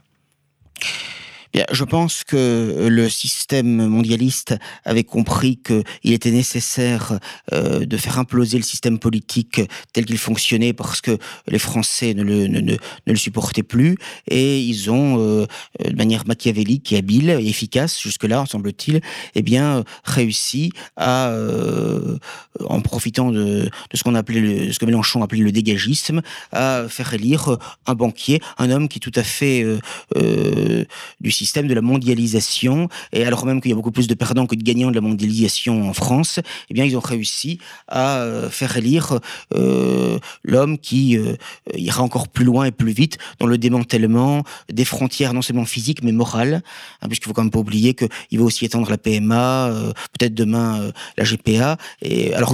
Je pense que le système mondialiste avait compris qu'il était nécessaire euh, de faire imploser le système politique tel qu'il fonctionnait parce que les Français ne le, supportaient plus et ils ont, euh, de manière machiavélique et habile et efficace jusque-là, semble-t-il, eh bien réussi à, euh, en profitant de, ce qu'on appelait ce que Mélenchon appelait le dégagisme, à faire élire un banquier, un homme qui est tout à fait du système de la mondialisation, et alors même qu'il y a beaucoup plus de perdants que de gagnants de la mondialisation en France, eh bien, ils ont réussi à euh, faire élire euh, l'homme qui euh, ira encore plus loin et plus vite dans le démantèlement des frontières, non seulement physiques, mais morales, hein, puisqu'il faut quand même pas oublier qu'il va aussi étendre la PMA, peut-être demain la GPA, et alors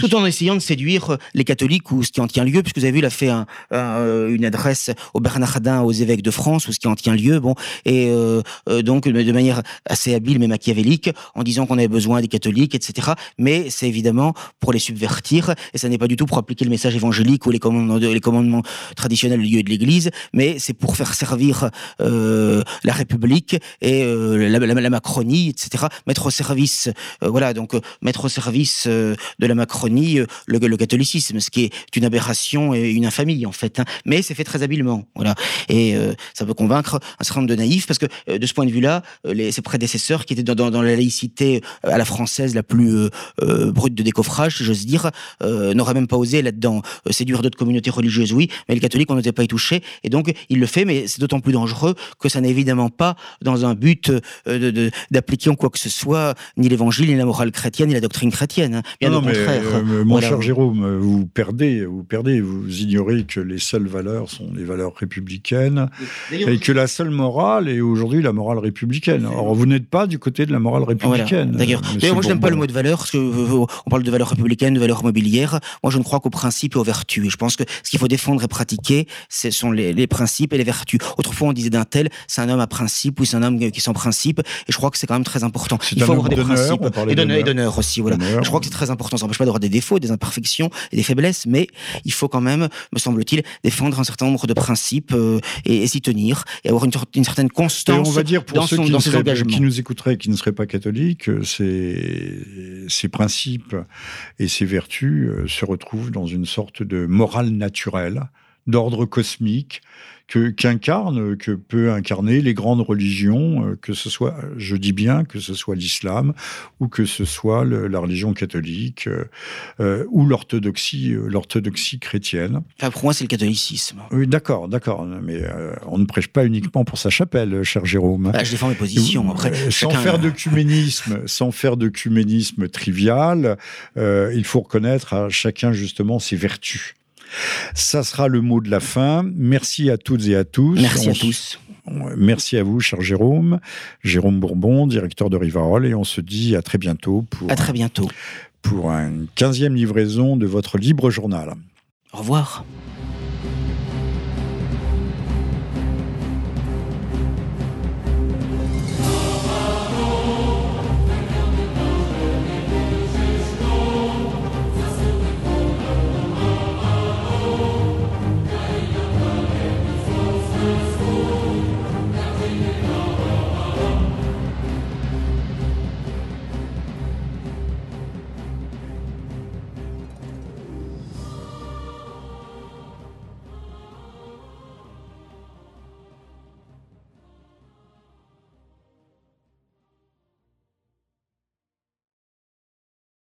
tout, en essayant de séduire les catholiques ou ce qui en tient lieu, puisque vous avez vu, il a fait un, une adresse au Bernardin, aux évêques de France, ou ce qui en tient lieu, bon, et euh, euh, donc de manière assez habile mais machiavélique, en disant qu'on avait besoin des catholiques, etc. Mais c'est évidemment pour les subvertir, et ça n'est pas du tout pour appliquer le message évangélique ou les commandements, les commandements traditionnels du lieu de l'Église, mais c'est pour faire servir euh, la République et la, Macronie, etc. Mettre au service, voilà, donc mettre au service de la Macronie le, le, catholicisme, ce qui est une aberration et une infamie en fait. Hein. Mais c'est fait très habilement, voilà, et ça peut convaincre un certain nombre de naïfs, parce que euh, de ce point de vue-là, euh, ses prédécesseurs, qui étaient dans, dans, la laïcité euh, à la française la plus brute de décoffrage, si j'ose dire, n'auraient même pas osé là-dedans séduire d'autres communautés religieuses, oui, mais les catholiques, on n'osait pas y toucher, et donc il le fait, mais c'est d'autant plus dangereux que ça n'est évidemment pas dans un but d'appliquer en quoi que ce soit ni l'évangile, ni la morale chrétienne, ni la doctrine chrétienne. Hein. Bien non, au contraire. mon cher Jérôme, vous perdez, vous perdez, vous ignorez que les seules valeurs sont les valeurs républicaines, et que la seule morale est aujourd'hui la morale républicaine. Or, vous n'êtes pas du côté de la morale républicaine. D'ailleurs, moi, je n'aime pas le mot de valeur, parce que euh, on parle de valeurs républicaines, de valeurs mobilières. Moi, je ne crois qu'aux principes et aux vertus. Et je pense que ce qu'il faut défendre et pratiquer, ce sont les, principes et les vertus. Autrefois, on disait d'un tel, c'est un homme à principe ou c'est un homme qui est sans principe. Et je crois que c'est quand même très important. Il faut avoir des principes et d'honneur aussi. Voilà. Je crois que c'est très important. Ça n'empêche pas d'avoir des défauts, des imperfections et des faiblesses, mais il faut quand même, me semble-t-il, défendre un certain nombre de principes euh, et, et s'y tenir. Et avoir une, une certaine constance on va dire pour dans, ceux son, qui, dans ses seraient- engagements. qui nous écouteraient et qui ne seraient pas catholiques, euh, ces, ces principes et ces vertus euh, se retrouvent dans une sorte de morale naturelle, d'ordre cosmique, que qu'incarne, que peut incarner les grandes religions, euh, que ce soit, je dis bien, que ce soit l'islam ou que ce soit le- la religion catholique euh, euh, ou l'orthodoxie, l'orthodoxie chrétienne. Enfin, pour moi, c'est le catholicisme. Oui, d'accord, d'accord, mais euh, on ne prêche pas uniquement pour sa chapelle, cher Jérôme. Bah, je défends mes positions. Après, Euh, sans faire d'œcuménisme, sans faire d'œcuménisme trivial, il faut reconnaître à chacun justement ses vertus. Ça sera le mot de la fin. Merci à toutes et à tous. Merci On à tous. Merci à vous, cher Jérôme, Jérôme Bourbon, directeur de Rivarol, et on se dit à très bientôt pour, À très bientôt. pour une 15e livraison de votre libre journal. Au revoir.